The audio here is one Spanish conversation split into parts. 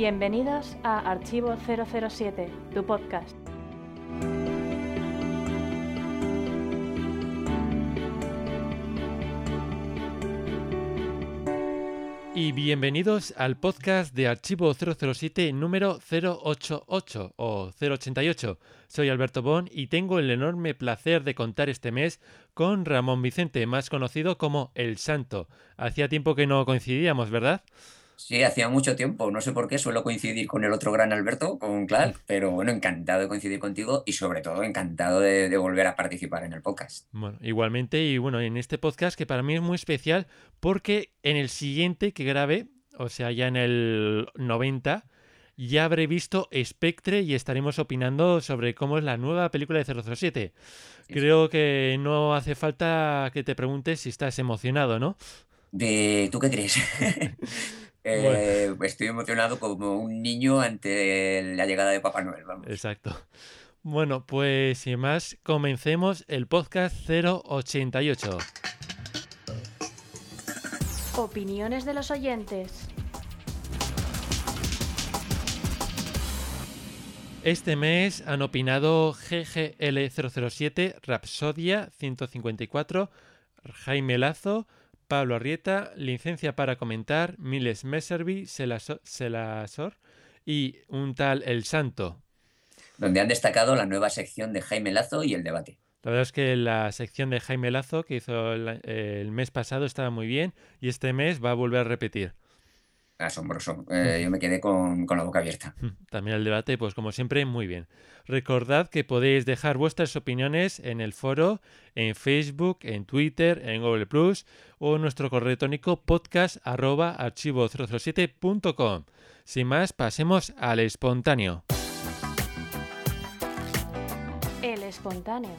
Bienvenidos a Archivo 007, tu podcast. Y bienvenidos al podcast de Archivo 007 número 088 o 088. Soy Alberto Bon y tengo el enorme placer de contar este mes con Ramón Vicente, más conocido como El Santo. Hacía tiempo que no coincidíamos, ¿verdad? Sí, hacía mucho tiempo. No sé por qué suelo coincidir con el otro gran Alberto, con Clark, pero bueno, encantado de coincidir contigo y sobre todo encantado de, de, volver a participar en el podcast. Bueno, igualmente y bueno, en este podcast que para mí es muy especial porque en el siguiente que grabé, o sea, ya en el 90, ya habré visto Spectre y estaremos opinando sobre cómo es la nueva película de 007. Creo que no hace falta que te preguntes si estás emocionado, ¿no? De... ¿Tú qué crees? Eh, bueno. Estoy emocionado como un niño ante la llegada de Papá Noel. Vamos. Exacto. Bueno, pues sin más, comencemos el podcast 088. Opiniones de los oyentes. Este mes han opinado GGL007, Rapsodia 154, Jaime Lazo, Pablo Arrieta, licencia para comentar, Miles Messervy, Selasor y un tal El Santo. Donde han destacado la nueva sección de Jaime Lazo y el debate. La verdad es que la sección de Jaime Lazo que hizo el, el mes pasado estaba muy bien y este mes va a volver a repetir. Asombroso. Eh, yo me quedé con, con, la boca abierta. También el debate, pues como siempre, muy bien. Recordad que podéis dejar vuestras opiniones en el foro, en Facebook, en Twitter, en Google Plus o en nuestro correo electrónico podcast arroba archivo 007.com. Sin más, pasemos al espontáneo. El espontáneo.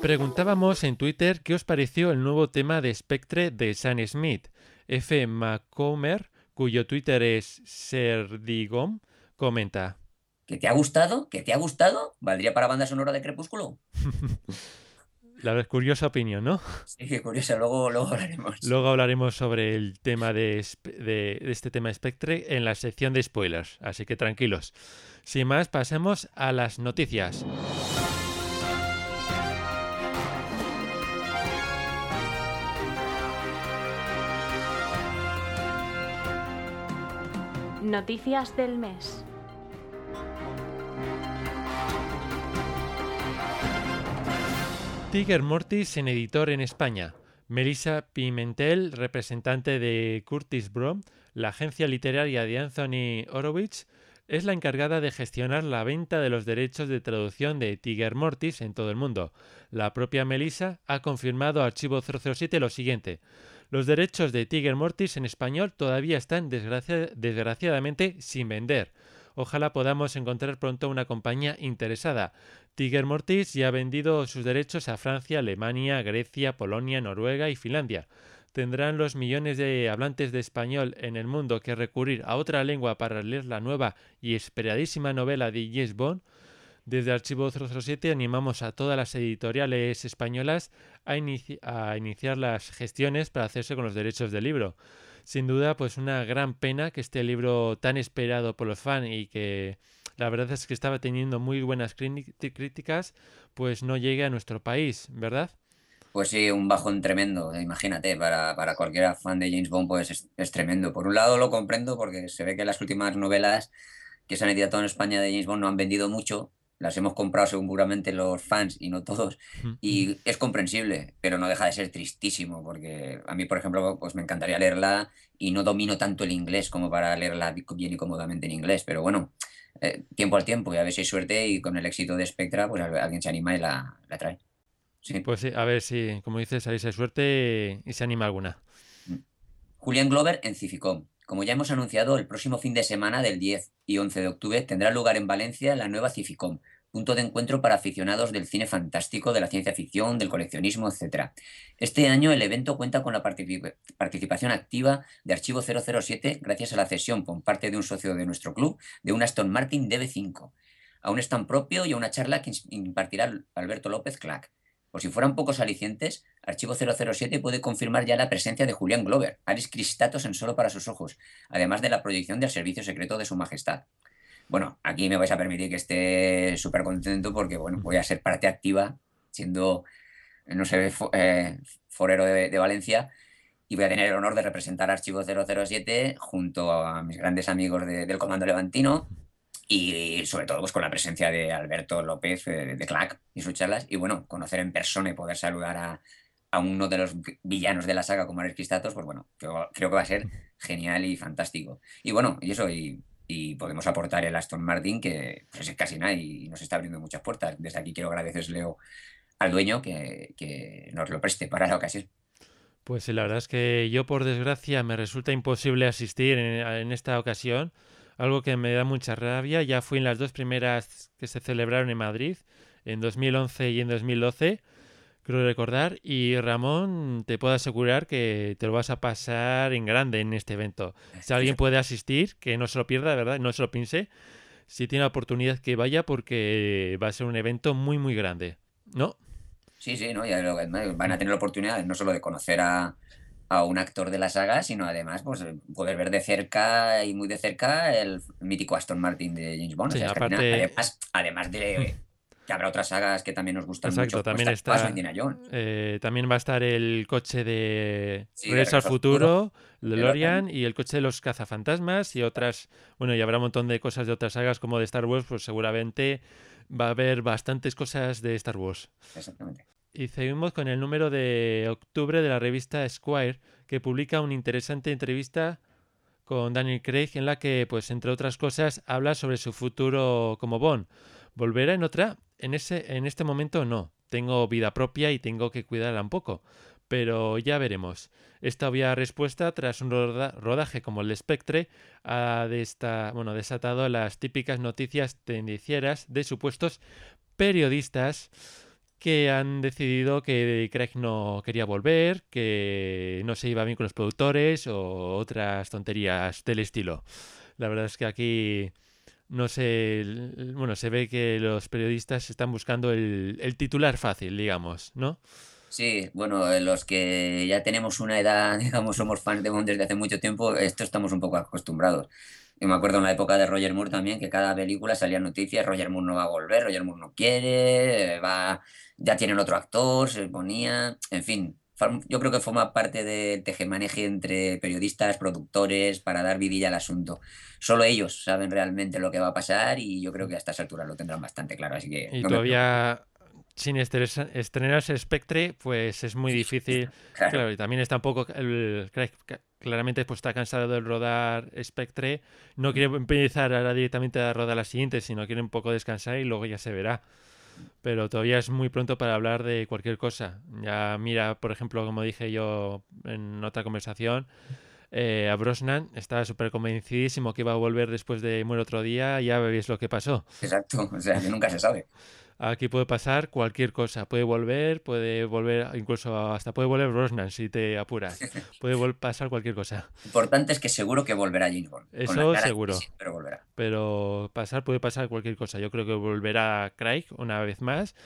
Preguntábamos en Twitter qué os pareció el nuevo tema de Spectre de Sam Smith. F. McComer, cuyo Twitter es Serdigom, comenta. ¿Que te ha gustado? ¿Que te ha gustado? ¿Valdría para banda sonora de Crepúsculo? La verdad, curiosa opinión, ¿no? Sí, qué curiosa. Luego, luego hablaremos. Luego hablaremos sobre el tema de, de, de este tema Spectre en la sección de spoilers. Así que tranquilos. Sin más, pasemos a las noticias. Noticias del mes. Tiger Mortis en editor en España. Melissa Pimentel, representante de Curtis Brom, la agencia literaria de Anthony Horowitz, es la encargada de gestionar la venta de los derechos de traducción de Tiger Mortis en todo el mundo. La propia Melissa ha confirmado a Archivo 007 lo siguiente. Los derechos de Tiger Mortis en español todavía están desgracia desgraciadamente sin vender. Ojalá podamos encontrar pronto una compañía interesada. Tiger Mortis ya ha vendido sus derechos a Francia, Alemania, Grecia, Polonia, Noruega y Finlandia. ¿Tendrán los millones de hablantes de español en el mundo que recurrir a otra lengua para leer la nueva y esperadísima novela de James Bond? Desde Archivo 007 animamos a todas las editoriales españolas a, inici a, iniciar las gestiones para hacerse con los derechos del libro. Sin duda, pues una gran pena que este libro tan esperado por los fans y que la verdad es que estaba teniendo muy buenas críticas, pues no llegue a nuestro país, ¿verdad? Pues sí, un bajón tremendo, imagínate, para, para cualquier fan de James Bond pues es, es, tremendo. Por un lado lo comprendo porque se ve que las últimas novelas que se han editado en España de James Bond no han vendido mucho, las hemos comprado seguramente los fans y no todos, y es comprensible, pero no deja de ser tristísimo, porque a mí, por ejemplo, pues me encantaría leerla y no domino tanto el inglés como para leerla bien y cómodamente en inglés, pero bueno, eh, tiempo al tiempo, y a ver si hay suerte y con el éxito de Spectra, pues alguien se anima y la, la trae. Sí. Pues sí, a ver si, como dices, hay suerte y se anima alguna. Julián Glover en Cificom. Como ya hemos anunciado, el próximo fin de semana del 10 y 11 de octubre tendrá lugar en Valencia la nueva Cificom, punto de encuentro para aficionados del cine fantástico, de la ciencia ficción, del coleccionismo, etc. Este año el evento cuenta con la particip participación activa de Archivo 007 gracias a la cesión por parte de un socio de nuestro club de un Aston Martin DB5, a un stand propio y a una charla que impartirá Alberto López Clack. Por si fueran pocos alicientes, Archivo 007 puede confirmar ya la presencia de Julián Glover, Aris Cristatos en Solo para sus ojos, además de la proyección del servicio secreto de su majestad. Bueno, aquí me vais a permitir que esté súper contento porque, bueno, voy a ser parte activa, siendo, no sé, eh, forero de, Valencia, y voy a tener el honor de representar Archivo 007 junto a mis grandes amigos del Comando Levantino, y sobre todo pues, con la presencia de Alberto López eh, de Clack y sus charlas, y bueno, conocer en persona y poder saludar a, a uno de los villanos de la saga como Ares Cristatos, pues bueno, creo, que va a ser genial y fantástico. Y bueno, y eso, y, podemos aportar el Aston Martin, que pues, es casi nada y nos está abriendo muchas puertas. Desde aquí quiero agradecerle al dueño que, nos lo preste para la ocasión. Pues la verdad es que yo, por desgracia, me resulta imposible asistir en, en esta ocasión, algo que me da mucha rabia. Ya fui en las dos primeras que se celebraron en Madrid, en 2011 y en 2012 creo recordar. Y Ramón, te puedo asegurar que te lo vas a pasar en grande en este evento. Si alguien puede asistir, que no se lo pierda, verdad, no se lo piense. Si tiene oportunidad que vaya porque va a ser un evento muy, muy grande. ¿No? Sí, sí, ¿no? Ya van a tener la oportunidad no solo de conocer a, un actor de la saga, sino además pues, poder ver de cerca y muy de cerca el mítico Aston Martin de James Bond. además, además de que habrá otras sagas que también nos gustan Exacto, mucho. También está, eh, también va a estar el coche de sí, al Futuro, DeLorean y el coche de los cazafantasmas y otras. Bueno, y habrá un montón de cosas de otras sagas como de Star Wars, pues seguramente va a haber bastantes cosas de Star Wars. Exactamente. Y seguimos con el número de octubre de la revista Squire, que publica una interesante entrevista con Daniel Craig en la que, pues entre otras cosas, habla sobre su futuro como Bond. ¿Volverá en otra? En, ese, en este momento no. Tengo vida propia y tengo que cuidarla un poco. Pero ya veremos. Esta obvia respuesta, tras un rodaje como el de Spectre, ha bueno, desatado las típicas noticias tendicieras de supuestos periodistas que han decidido que Craig no quería volver, que no se iba bien con los productores o otras tonterías del estilo. La verdad es que aquí no sé, bueno, se ve que los periodistas están buscando el, titular fácil, digamos, ¿no? Sí, bueno, eh, los que ya tenemos una edad, digamos, somos fans de Bond desde hace mucho tiempo, esto estamos un poco acostumbrados. Yo me acuerdo en la época de Roger Moore también, que cada película salía noticias, Roger Moore no va a volver, Roger Moore no quiere, va, ya tienen otro actor, se ponía, en fin, yo creo que forma parte del tejemaneje entre periodistas, productores, para dar vidilla al asunto. Solo ellos saben realmente lo que va a pasar y yo creo que a estas alturas lo tendrán bastante claro. Así que y todavía sin estrenarse Spectre, pues es muy difícil. Claro. y también está un poco. El, claramente pues está cansado de rodar Spectre. No quiere empezar ahora directamente a rodar la siguiente, sino quiere un poco descansar y luego ya se verá pero todavía es muy pronto para hablar de cualquier cosa. Ya mira, por ejemplo, como dije yo en otra conversación, eh, a Brosnan estaba súper convencidísimo que iba a volver después de Muere otro día, ya veis lo que pasó. Exacto, o sea, que nunca se sabe. Aquí puede pasar cualquier cosa. Puede volver, puede volver, incluso hasta puede volver Brosnan si te apuras. Puede pasar cualquier cosa. Importante es que seguro que volverá James Bond. Eso seguro. pero volverá. Pero pasar puede pasar cualquier cosa. Yo creo que volverá Craig una vez más.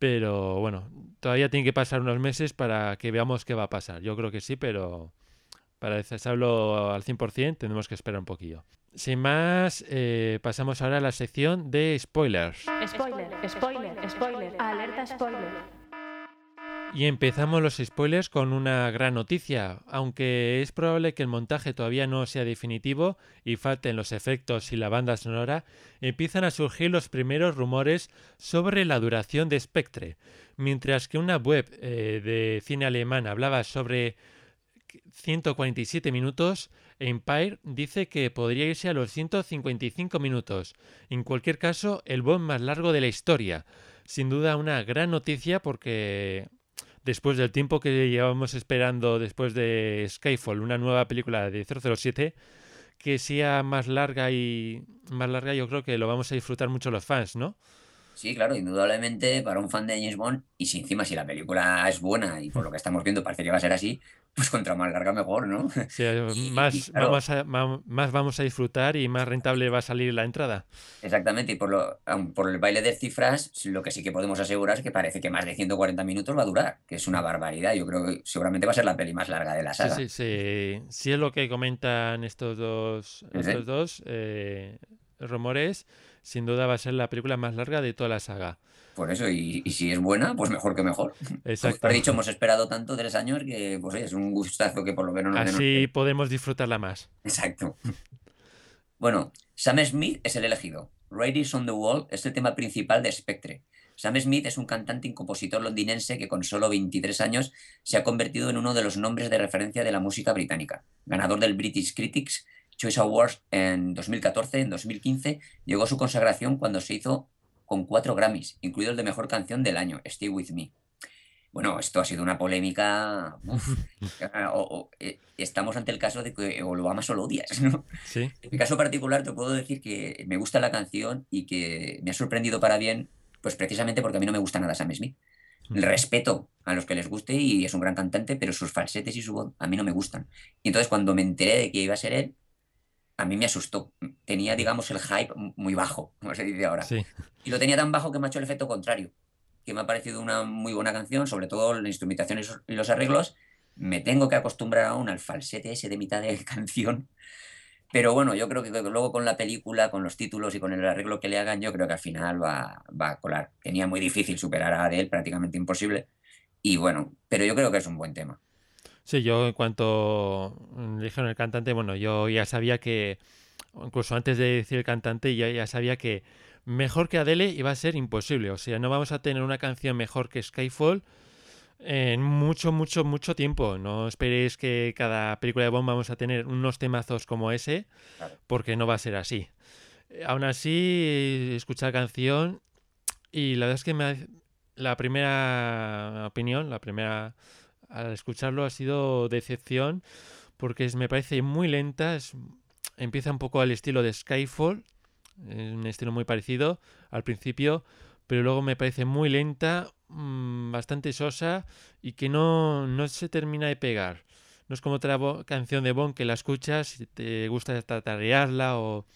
Pero bueno, todavía tiene que pasar unos meses para que veamos qué va a pasar. Yo creo que sí, pero para decirlo al 100% tenemos que esperar un poquillo. Sin más, eh, pasamos ahora a la sección de spoilers. Spoiler, spoiler, spoiler, alerta spoiler. Y empezamos los spoilers con una gran noticia. Aunque es probable que el montaje todavía no sea definitivo y falten los efectos y la banda sonora, empiezan a surgir los primeros rumores sobre la duración de Spectre. Mientras que una web eh, de cine alemán hablaba sobre 147 minutos, Empire dice que podría irse a los 155 minutos. En cualquier caso, el Bond más largo de la historia. Sin duda una gran noticia porque después del tiempo que llevamos esperando después de Skyfall, una nueva película de 007, que sea más larga y más larga, yo creo que lo vamos a disfrutar mucho los fans, ¿no? Sí, claro, indudablemente para un fan de James Bond, y si encima si la película es buena y por lo que estamos viendo parece que va a ser así, pues contra más larga mejor, ¿no? Sí, más, vamos a, más vamos a disfrutar y más rentable va a salir la entrada. Exactamente, y por, lo, por el baile de cifras, lo que sí que podemos asegurar es que parece que más de 140 minutos va a durar, que es una barbaridad. Yo creo que seguramente va a ser la peli más larga de la saga. Sí, sí, sí. Si es lo que comentan estos dos, estos dos eh, rumores sin duda va a ser la película más larga de toda la saga. Por eso, y, si es buena, pues mejor que mejor. Exacto. Como dicho, hemos esperado tanto, tres años, que pues es un gustazo que por lo menos... Así podemos disfrutarla más. Exacto. Bueno, Sam Smith es el elegido. Raiders on the Wall es el tema principal de Spectre. Sam Smith es un cantante y compositor londinense que con solo 23 años se ha convertido en uno de los nombres de referencia de la música británica. Ganador del British Critics Choice Awards en 2014, en 2015, llegó a su consagración cuando se hizo con cuatro Grammys, incluido el de Mejor Canción del Año, Stay With Me. Bueno, esto ha sido una polémica. Eh, estamos ante el caso de que o lo amas o lo odias, ¿no? ¿Sí? En mi caso particular te puedo decir que me gusta la canción y que me ha sorprendido para bien, pues precisamente porque a mí no me gusta nada Sam Smith. Respeto a los que les guste y es un gran cantante, pero sus falsetes y su voz a mí no me gustan. Y entonces cuando me enteré de que iba a ser él, a mí me asustó. Tenía, digamos, el hype muy bajo, como se dice ahora. Y lo tenía tan bajo que me ha hecho el efecto contrario, que me ha parecido una muy buena canción, sobre todo la instrumentación y los arreglos. Me tengo que acostumbrar aún al falsete ese de mitad de canción. Pero bueno, yo creo que luego con la película, con los títulos y con el arreglo que le hagan, yo creo que al final va, va a colar. Tenía muy difícil superar a Adele, prácticamente imposible. Y bueno, pero yo creo que es un buen tema. Sí, yo en cuanto dijeron el cantante, bueno, yo ya sabía que, incluso antes de decir el cantante, ya, ya sabía que mejor que Adele iba a ser imposible. O sea, no vamos a tener una canción mejor que Skyfall en mucho, mucho, mucho tiempo. No esperéis que cada película de Bond vamos a tener unos temazos como ese, porque no va a ser así. Aún así, escuché la canción y la verdad es que me, la primera opinión, la primera al escucharlo ha sido decepción porque me parece muy lenta, empieza un poco al estilo de Skyfall, un estilo muy parecido al principio, pero luego me parece muy lenta, mm, bastante sosa y que no, no se termina de pegar. No es como otra canción de Bond que la escuchas y te gusta tatarearla o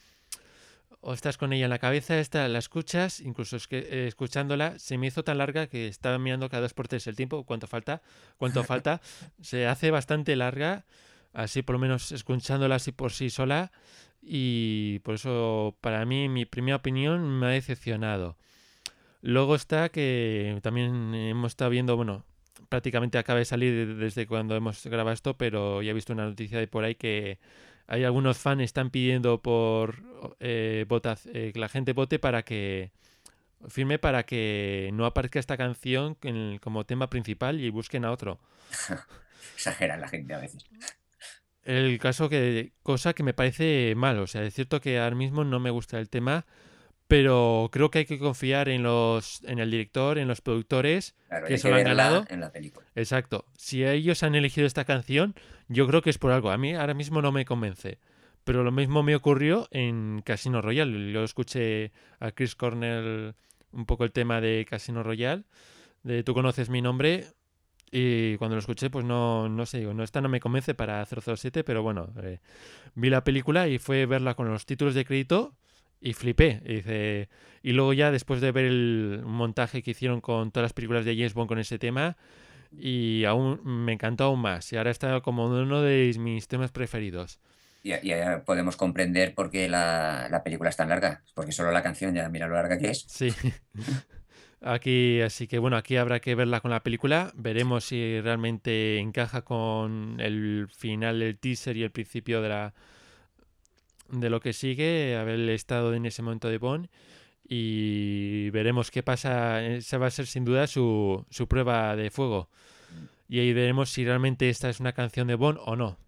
o estás con ella en la cabeza, esta la escuchas, incluso es que eh, escuchándola se me hizo tan larga que estaba mirando cada dos por tres el tiempo, cuánto falta, cuánto falta, se hace bastante larga, así por lo menos escuchándola así por sí sola y por eso para mí mi primera opinión me ha decepcionado. Luego está que también hemos estado viendo, bueno, prácticamente acaba de salir desde cuando hemos grabado esto, pero ya he visto una noticia de por ahí que hay algunos fans están pidiendo por eh, eh, que la gente vote para que firme para que no aparezca esta canción como tema principal y busquen a otro. Exagera la gente a veces. El caso que cosa que me parece mal, o sea, es cierto que ahora mismo no me gusta el tema, pero creo que hay que confiar en los en el director, en los productores que se lo han ganado. En la película. Exacto. Si ellos han elegido esta canción, yo creo que es por algo. A mí ahora mismo no me convence. Pero lo mismo me ocurrió en Casino Royale. Yo escuché a Chris Cornell un poco el tema de Casino Royale, de Tú conoces mi nombre, y cuando lo escuché, pues no, no sé, digo, no, esta no me convence para 007, pero bueno, eh, vi la película y fue verla con los títulos de crédito y flipé. Y, dice, y luego ya después de ver el montaje que hicieron con todas las películas de James Bond con ese tema, y aún me encantó aún más. Y ahora está como uno de mis temas preferidos. Y ya podemos comprender por qué la, la, película es tan larga, porque solo la canción ya mira lo larga que es. Sí. Aquí, así que bueno, aquí habrá que verla con la película. Veremos si realmente encaja con el final del teaser y el principio de la, de lo que sigue, haber estado en ese momento de Bond y veremos qué pasa. Esa va a ser sin duda su, su prueba de fuego. Y ahí veremos si realmente esta es una canción de Bond o no.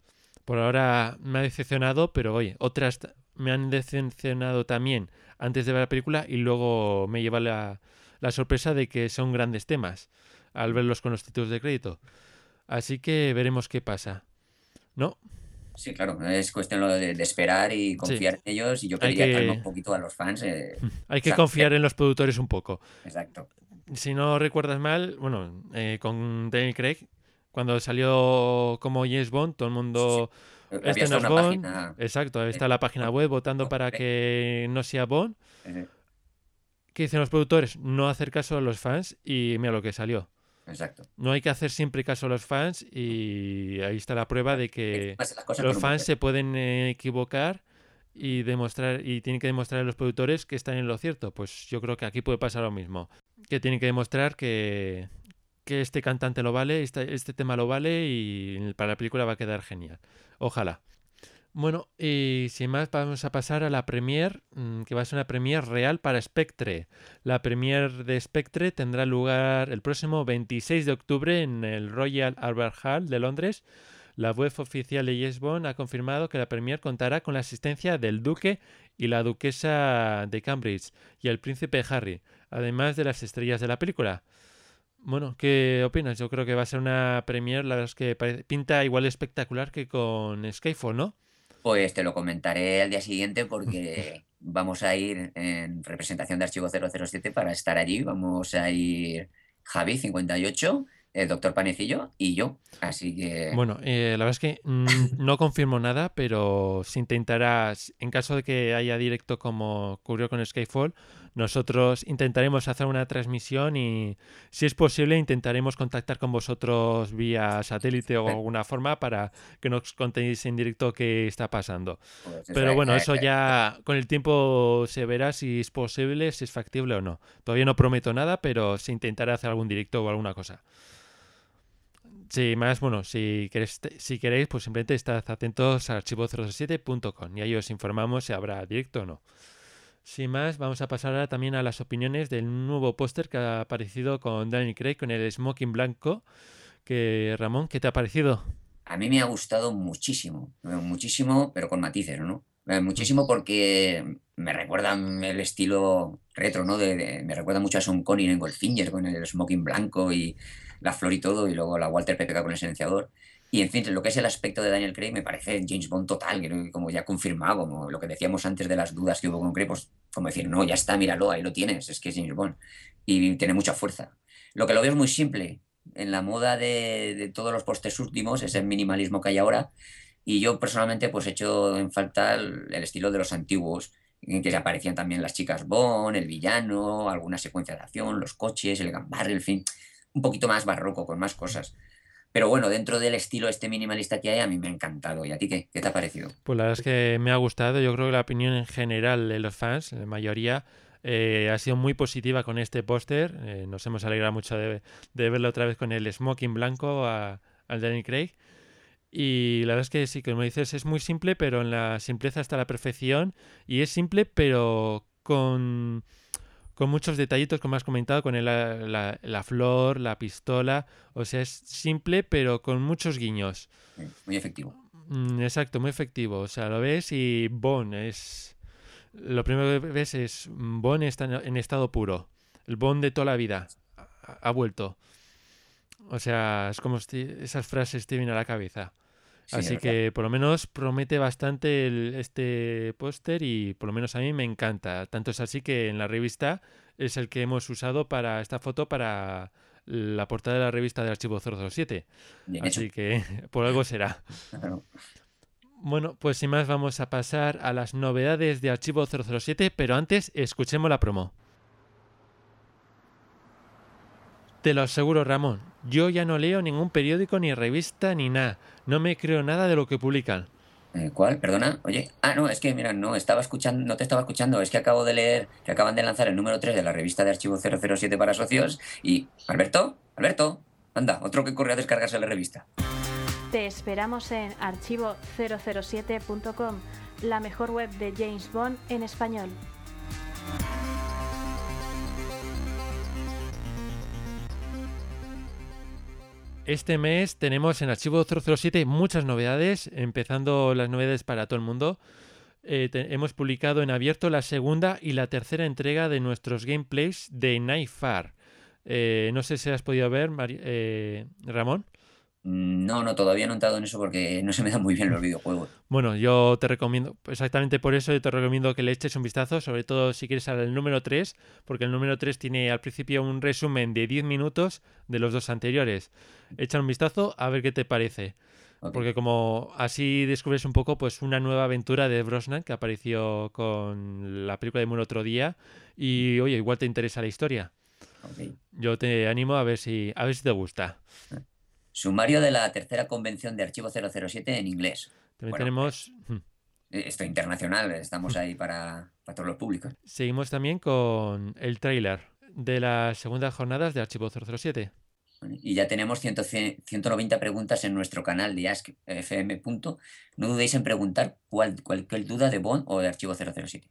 Por ahora me ha decepcionado, pero oye, otras me han decepcionado también antes de ver la película y luego me lleva la, la sorpresa de que son grandes temas al verlos con los títulos de crédito. Así que veremos qué pasa. ¿No? Sí, claro, es cuestión de, esperar y confiar en ellos y yo quería que... un poquito a los fans. Eh, Hay que confiar en los productores un poco. Exacto. Si no recuerdas mal, bueno, eh, con Daniel Craig, cuando salió como James Bond, todo el mundo... Este no es Bond. Exacto, ahí está la página web votando para que no sea Bond. ¿Qué dicen los productores? No hacer caso a los fans y mira lo que salió. Exacto. No hay que hacer siempre caso a los fans y ahí está la prueba de que los fans se pueden equivocar y demostrar y tienen que demostrar a los productores que están en lo cierto. Pues yo creo que aquí puede pasar lo mismo. Que tienen que demostrar que, que este cantante lo vale, este, este tema lo vale y para la película va a quedar genial. Ojalá. Bueno, y sin más vamos a pasar a la premiere, mm, que va a ser una premiere real para Spectre. La premiere de Spectre tendrá lugar el próximo 26 de octubre en el Royal Albert Hall de Londres. La web oficial de Yes Bond ha confirmado que la premiere contará con la asistencia del duque y la duquesa de Cambridge y el príncipe Harry, además de las estrellas de la película. Bueno, ¿qué opinas? Yo creo que va a ser una premiere, la verdad que pinta igual espectacular que con Skyfall, ¿no? Pues te lo comentaré al día siguiente porque vamos a ir en representación de Archivo 007 para estar allí. Vamos a ir Javi, 58, el doctor Panecillo y yo. Así que. Bueno, eh, la verdad es que mm, no confirmo nada, pero se intentará, en caso de que haya directo como ocurrió con Skyfall, nosotros intentaremos hacer una transmisión y, si es posible, intentaremos contactar con vosotros vía satélite o alguna forma para que nos contéis en directo qué está pasando. Pero bueno, eso ya con el tiempo se verá si es posible, si es factible o no. Todavía no prometo nada, pero se intentará hacer algún directo o alguna cosa. Sí, más, bueno, si queréis, si queréis pues simplemente estad atentos a archivo07.com y ahí os informamos si habrá directo o no. Sin más, vamos a pasar ahora también a las opiniones del nuevo póster que ha aparecido con Daniel Craig con el smoking blanco. Que Ramón, ¿qué te ha parecido? A mí me ha gustado muchísimo, muchísimo, pero con matices, ¿no? Eh, muchísimo porque me recuerda el estilo retro, ¿no? De, me recuerda mucho a Sean Connery en Goldfinger con el smoking blanco y la flor y todo, y luego la Walter PPK con el silenciador. Y en fin, lo que es el aspecto de Daniel Craig me parece James Bond total, que como ya confirmado, como lo que decíamos antes de las dudas que hubo con Craig, pues como decir, no, ya está, míralo, ahí lo tienes, es que es James Bond. Y tiene mucha fuerza. Lo que lo veo es muy simple. En la moda de, todos los postes últimos, ese minimalismo que hay ahora, y yo personalmente pues he hecho en falta el, estilo de los antiguos, en que aparecían también las chicas Bond, el villano, alguna secuencia de acción, los coches, el gambarre, el fin, un poquito más barroco, con más cosas. Pero bueno, dentro del estilo este minimalista que hay, a mí me ha encantado. ¿Y a ti qué? ¿Qué te ha parecido? Pues la verdad es que me ha gustado. Yo creo que la opinión en general de los fans, la mayoría, eh, ha sido muy positiva con este póster. Eh, nos hemos alegrado mucho de, verlo otra vez con el smoking blanco al Danny Craig. Y la verdad es que sí, como dices, es muy simple, pero en la simpleza está la perfección. Y es simple, pero con con muchos detallitos, como has comentado, con la, flor, la pistola. O sea, es simple, pero con muchos guiños. Muy efectivo. Mm, exacto, muy efectivo. O sea, lo ves y Bon es. Lo primero que ves es Bon está en estado puro. El Bon de toda la vida. Ha, vuelto. O sea, es como esas frases te vienen a la cabeza. Así que por lo menos promete bastante este póster y por lo menos a mí me encanta. Tanto es así que en la revista es el que hemos usado para esta foto para la portada de la revista de Archivo 007. así que por algo será. Bueno, pues sin más vamos a pasar a las novedades de Archivo 007, pero antes escuchemos la promo. Te lo aseguro, Ramón, yo ya no leo ningún periódico ni revista ni nada. No me creo nada de lo que publican. Eh, ¿Cuál? Perdona. Oye. Ah, no, es que, mira, no estaba escuchando, no te estaba escuchando. Es que acabo de leer que acaban de lanzar el número 3 de la revista de archivo 007 para socios. Y. Alberto, Alberto, anda, otro que corre a descargarse la revista. Te esperamos en archivo007.com, la mejor web de James Bond en español. Este mes tenemos en Archivo 007 muchas novedades, empezando las novedades para todo el mundo. Eh, hemos publicado en abierto la segunda y la tercera entrega de nuestros gameplays de Nightfar. Eh, no sé si has podido ver, eh, Ramón. No, no, todavía no he entrado en eso porque no se me dan muy bien los videojuegos. Bueno, yo te recomiendo, exactamente por eso yo te recomiendo que le eches un vistazo, sobre todo si quieres al número 3, porque el número 3 tiene al principio un resumen de 10 minutos de los dos anteriores. Echa un vistazo a ver qué te parece. Porque como así descubres un poco pues una nueva aventura de Brosnan que apareció con la película de Moon otro día y oye, igual te interesa la historia. Yo te animo a ver si a ver si te gusta. Sumario de la tercera convención de Archivo 007 en inglés. También Bueno, tenemos hmm, Esto internacional, estamos ahí para, para todos los públicos. seguimos también con el tráiler de las segundas jornadas de Archivo 007. Vale, Y ya tenemos 100 190 preguntas en nuestro canal de askfm. No dudéis en preguntar cuál, cualquier duda de Bond o de Archivo 007.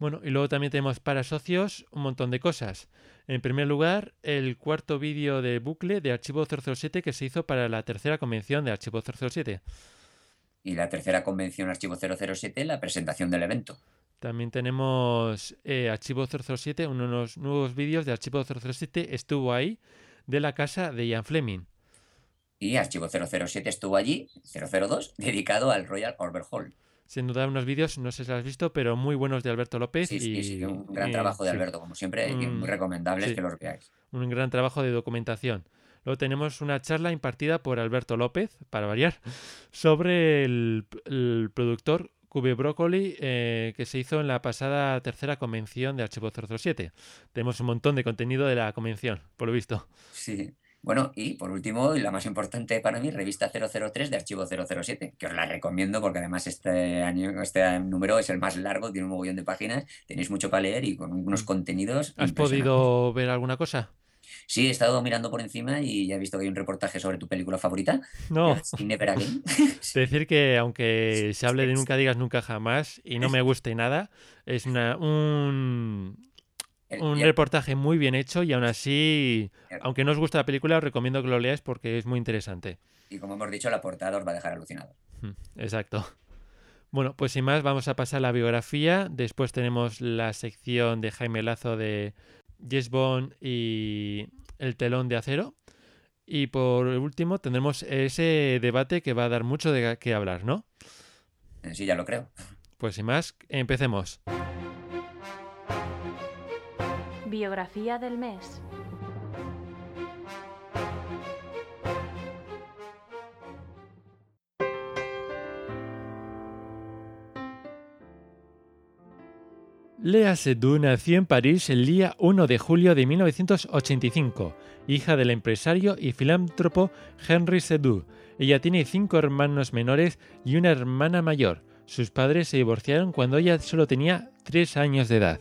Bueno, y luego también tenemos para socios un montón de cosas. En primer lugar, el cuarto vídeo de bucle de Archivo 007 que se hizo para la tercera convención de Archivo 007. Y la tercera convención Archivo 007, la presentación del evento. También tenemos eh, Archivo 007, unos nuevos vídeos de Archivo 007 estuvo ahí, de la casa de Ian Fleming. Y Archivo 007 estuvo allí, 002, dedicado al Royal Overhaul. Sin duda unos vídeos, no sé si los has visto, pero muy buenos de Alberto López. Sí, sí, y, sí, un gran y- trabajo de sí, Alberto, como siempre, y muy recomendables sí. que los veáis. un gran trabajo de documentación. Luego tenemos una charla impartida por Alberto López, para variar, sobre el, el productor Cube Broccoli eh, que se hizo en la pasada tercera convención de Archivo 007. Tenemos un montón de contenido de la convención, por lo visto. Sí. Bueno, y por último, y la más importante para mí, revista 003 de Archivo 007, que os la recomiendo porque además este año, este número es el más largo, tiene un mogollón de páginas, tenéis mucho para leer y con unos Mm. contenidos. ¿Has podido ver alguna cosa? Sí, he estado mirando por encima y ya he visto que hay un reportaje sobre tu película favorita, No. Never Again. Decir que aunque se hable de nunca digas nunca jamás y no me guste nada, es una, un, un el- reportaje muy bien hecho y aún así, el- aunque no os guste la película, os recomiendo que lo leáis porque es muy interesante. y como hemos dicho, la portada os va a dejar alucinados. Mm, Exacto. Bueno, pues sin más, vamos a pasar a la biografía. Después tenemos la sección de Jaime Lazo de Yes Bond y El telón de acero. Y por último tendremos ese debate que va a dar mucho de qué hablar, ¿no? Eh, Sí, ya lo creo. Pues sin más, empecemos. Biografía del mes. Lea Seydoux nació en París el día 1 de julio de 1985, hija del empresario y filántropo Henry Seydoux. Ella tiene cinco hermanos menores y una hermana mayor. Sus padres se divorciaron cuando ella solo tenía tres años de edad.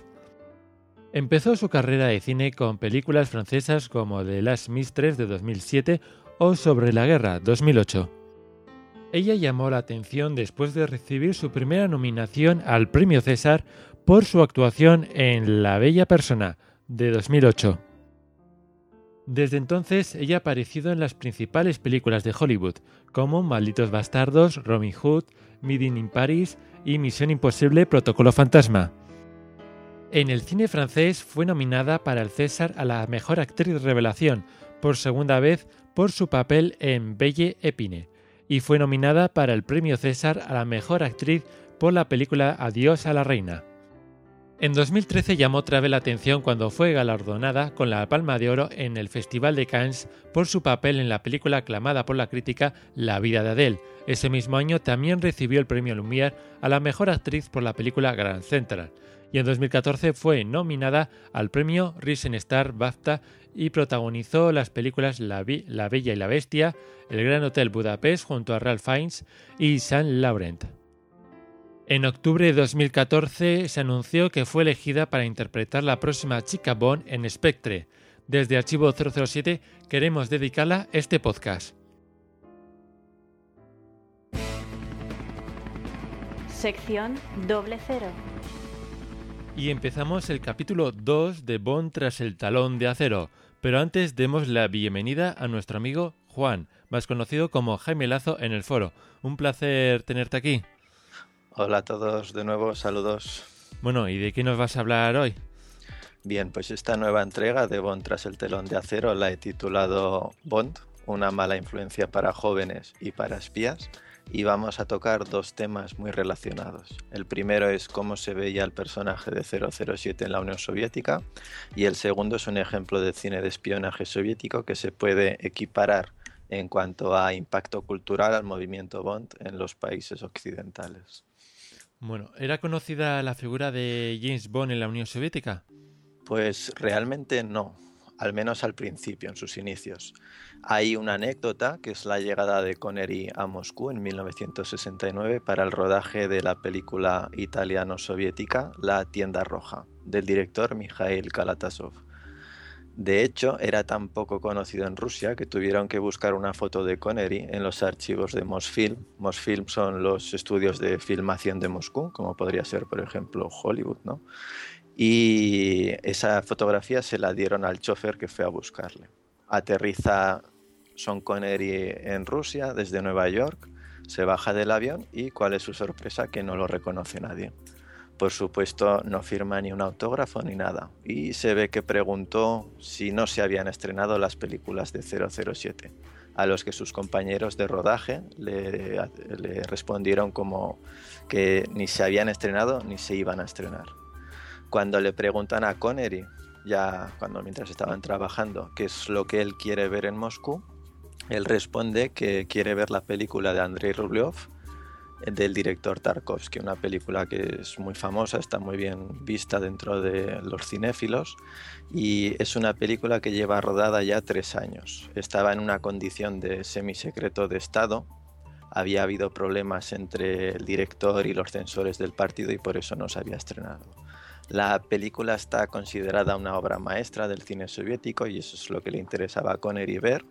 Empezó su carrera de cine con películas francesas como The Last Mistress de 2007 o Sobre la Guerra 2008. Ella llamó la atención después de recibir su primera nominación al Premio César por su actuación en La Bella Persona de 2008. Desde entonces, ella ha aparecido en las principales películas de Hollywood, como Malditos Bastardos, Robin Hood, Meeting in Paris y Misión Imposible Protocolo Fantasma. En el cine francés fue nominada para el César a la Mejor Actriz Revelación, por segunda vez por su papel en Belle Épine, y fue nominada para el Premio César a la Mejor Actriz por la película Adiós a la Reina. En 2013 llamó otra vez la atención cuando fue galardonada con la Palma de Oro en el Festival de Cannes por su papel en la película aclamada por la crítica La vida de Adele. Ese mismo año también recibió el premio Lumière a la mejor actriz por la película Grand Central. Y en 2014 fue nominada al premio Risen Star BAFTA y protagonizó las películas la, la Bella y la Bestia, El Gran Hotel Budapest junto a Ralph Fiennes y Saint Laurent. En octubre de 2014 se anunció que fue elegida para interpretar la próxima chica Bond en Spectre. Desde Archivo 007 queremos dedicarla este podcast. Sección doble cero. Y empezamos el capítulo 2 de Bond tras el talón de acero. Pero antes demos la bienvenida a nuestro amigo Juan, más conocido como Jaime Lazo en el foro. Un placer tenerte aquí. Hola a todos de nuevo, saludos. Bueno, ¿y de qué nos vas a hablar hoy? Bien, pues esta nueva entrega de Bond tras el telón de acero la he titulado Bond, una mala influencia para jóvenes y para espías, y vamos a tocar dos temas muy relacionados. El primero es cómo se veía el personaje de 007 en la Unión Soviética y el segundo es un ejemplo de cine de espionaje soviético que se puede equiparar en cuanto a impacto cultural al movimiento Bond en los países occidentales. Bueno, ¿era conocida la figura de James Bond en la Unión Soviética? Pues realmente no al menos al principio, en sus inicios. Hay una anécdota que es la llegada de Connery a Moscú en 1969 para el rodaje de la película italiano-soviética La tienda roja, del director Mikhail Kalatasov. De hecho, era tan poco conocido en Rusia que tuvieron que buscar una foto de Connery en los archivos de Mosfilm. Mosfilm son los estudios de filmación de Moscú, como podría ser, por ejemplo, Hollywood, ¿no? Y esa fotografía se la dieron al chofer que fue a buscarle. Aterriza Sean Connery en Rusia desde Nueva York, se baja del avión y cuál es su sorpresa que no lo reconoce nadie. Por supuesto no firma ni un autógrafo ni nada y se ve que preguntó si no se habían estrenado las películas de 007, a los que sus compañeros de rodaje le, le respondieron como que ni se habían estrenado ni se iban a estrenar. Cuando le preguntan a Connery, ya cuando mientras estaban trabajando, qué es lo que él quiere ver en Moscú, él responde que quiere ver la película de Andrei Rublev del director Tarkovsky, una película que es muy famosa, está muy bien vista dentro de los cinéfilos y es una película que lleva rodada ya tres años. Estaba en una condición de semisecreto de Estado, había habido problemas entre el director y los censores del partido y por eso no se había estrenado. La película está considerada una obra maestra del cine soviético y eso es lo que le interesaba a Connery ver.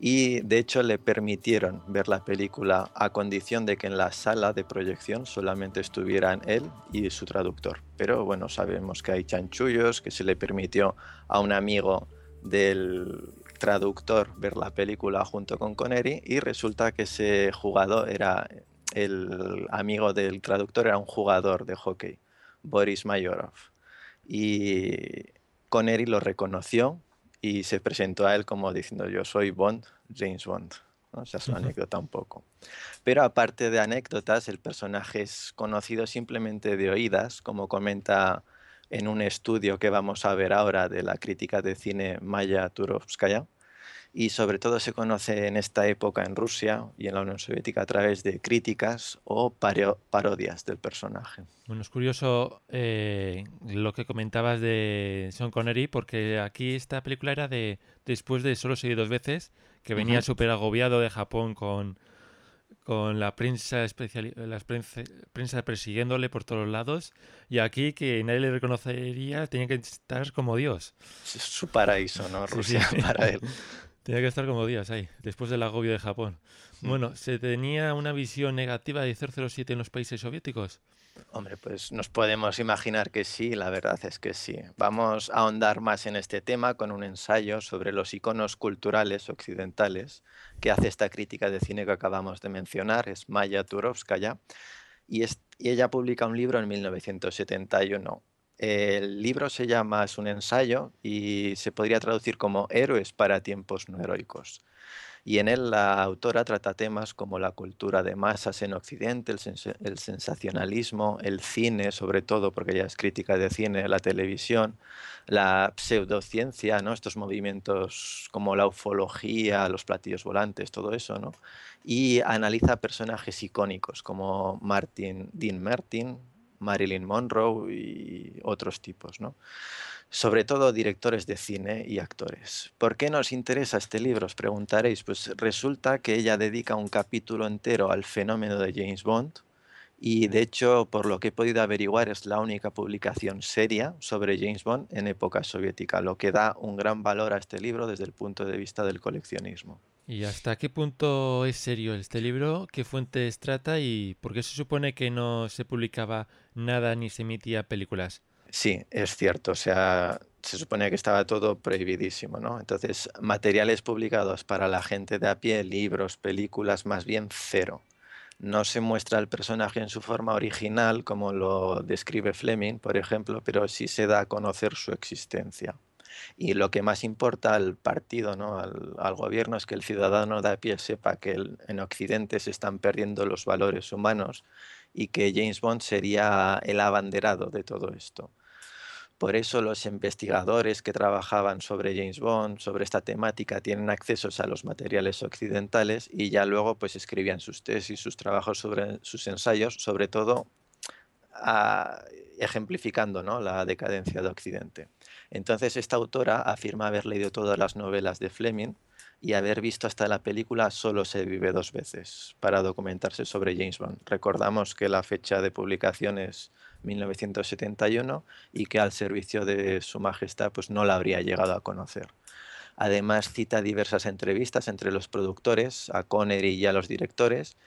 Y de hecho le permitieron ver la película a condición de que en la sala de proyección solamente estuvieran él y su traductor. Pero bueno, sabemos que hay chanchullos, que se le permitió a un amigo del traductor ver la película junto con Connery y resulta que ese jugador era el amigo del traductor era un jugador de hockey Boris Mayorov. Y Connery lo reconoció y se presentó a él como diciendo yo soy Bond, James Bond. ¿no? Esa es una anécdota un poco. Pero aparte de anécdotas, el personaje es conocido simplemente de oídas, como comenta en un estudio que vamos a ver ahora de la crítica de cine Maya Turovskaya y sobre todo se conoce en esta época en Rusia y en la Unión Soviética a través de críticas o parodias del personaje. Bueno, es curioso eh, lo que comentabas de Sean Connery porque aquí esta película era de después de Solo seguir dos veces, que venía súper agobiado de Japón con, con la prensa especial, la prensa, persiguiéndole por todos lados y aquí que nadie le reconocería tenía que estar como Dios. Es su paraíso, ¿no? Rusia para él. Tenía que estar como días ahí, después del agobio de Japón. Mm. Bueno, ¿se tenía una visión negativa de 007 en los países soviéticos? Hombre, pues nos podemos imaginar que sí, la verdad es que sí. Vamos a ahondar más en este tema con un ensayo sobre los iconos culturales occidentales que hace esta crítica de cine que acabamos de mencionar, es Maya Turovskaya, y, y ella publica un libro en 1971 el libro se llama, es un ensayo y se podría traducir como Héroes para tiempos no heroicos. Y en él la autora trata temas como la cultura de masas en Occidente, el, sensacionalismo, el cine, sobre todo, porque ella es crítica de cine, la televisión, la pseudociencia, ¿no? estos movimientos como la ufología, los platillos volantes, todo eso, ¿no? y analiza personajes icónicos como Martin, Dean Martin, Marilyn Monroe y otros tipos, ¿no? sobre todo directores de cine y actores. ¿Por qué nos interesa este libro? Os preguntaréis. Pues resulta que ella dedica un capítulo entero al fenómeno de James Bond y de hecho, por lo que he podido averiguar, es la única publicación seria sobre James Bond en época soviética, lo que da un gran valor a este libro desde el punto de vista del coleccionismo. ¿Y hasta qué punto es serio este libro? ¿Qué fuentes trata y por qué se supone que no se publicaba nada ni se emitía películas? Sí, es cierto. O sea, se supone que estaba todo prohibidísimo, ¿no? Entonces, materiales publicados para la gente de a pie, libros, películas, más bien cero. No se muestra el personaje en su forma original, como lo describe Fleming, por ejemplo, pero sí se da a conocer su existencia. Y lo que más importa al partido, ¿no? al, gobierno, es que el ciudadano de a pie sepa que en Occidente se están perdiendo los valores humanos y que James Bond sería el abanderado de todo esto. Por eso los investigadores que trabajaban sobre James Bond, sobre esta temática, tienen accesos a los materiales occidentales y ya luego pues escribían sus tesis, sus trabajos sobre sus ensayos, sobre todo ejemplificando ¿no? la decadencia de Occidente. Entonces esta autora afirma haber leído todas las novelas de Fleming y haber visto hasta la película Solo se vive dos veces para documentarse sobre James Bond. Recordamos que la fecha de publicación es 1971 y que al servicio de Su Majestad pues no la habría llegado a conocer. Además cita diversas entrevistas entre los productores, a Connery y a los directores,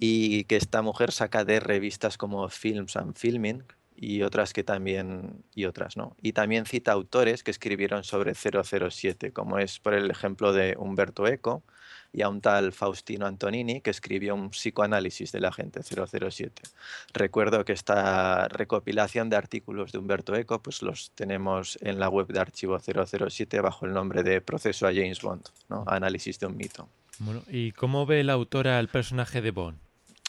y que esta mujer saca de revistas como Films and Filming y otras que también y otras, ¿no? Y también cita autores que escribieron sobre 007, como es por el ejemplo de Humberto Eco, y a un tal Faustino Antonini que escribió un psicoanálisis de la gente 007. Recuerdo que esta recopilación de artículos de Humberto Eco pues los tenemos en la web de Archivo 007 bajo el nombre de Proceso a James Bond, ¿no? análisis de un mito. ¿Y cómo ve la autora al personaje de Bond?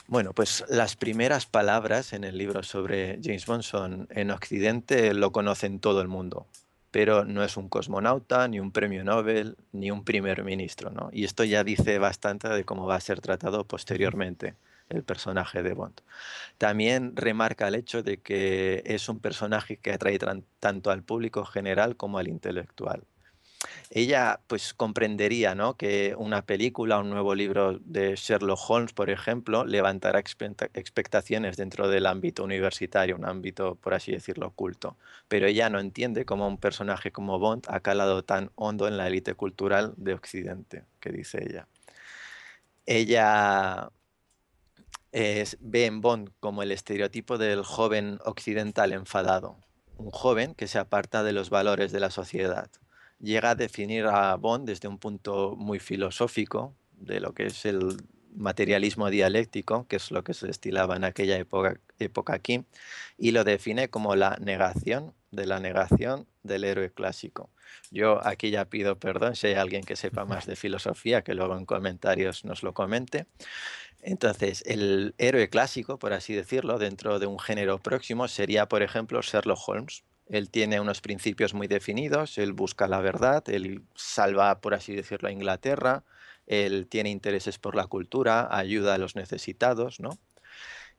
Bueno, pues las primeras palabras en el libro sobre James Bond son en Occidente lo conocen todo el mundo pero no es un cosmonauta, ni un premio Nobel, ni un primer ministro. ¿no? Y esto ya dice bastante de cómo va a ser tratado posteriormente el personaje de Bond. También remarca el hecho de que es un personaje que atrae tanto al público general como al intelectual ella pues comprendería ¿no? que una película, un nuevo libro de Sherlock Holmes, por ejemplo, levantará expectaciones dentro del ámbito universitario, un ámbito, por así decirlo, oculto. Pero ella no entiende cómo un personaje como Bond ha calado tan hondo en la élite cultural de Occidente, que dice ella. Ella ve en Bond como el estereotipo del joven occidental enfadado, un joven que se aparta de los valores de la sociedad llega a definir a Bond desde un punto muy filosófico de lo que es el materialismo dialéctico, que es lo que se destilaba en aquella época, aquí, y lo define como la negación de la negación del héroe clásico. Yo aquí ya pido perdón si hay alguien que sepa más de filosofía, que luego en comentarios nos lo comente. Entonces, el héroe clásico, por así decirlo, dentro de un género próximo, sería, por ejemplo, Sherlock Holmes, él tiene unos principios muy definidos, él busca la verdad, él salva, por así decirlo, a Inglaterra, él tiene intereses por la cultura, ayuda a los necesitados, ¿no?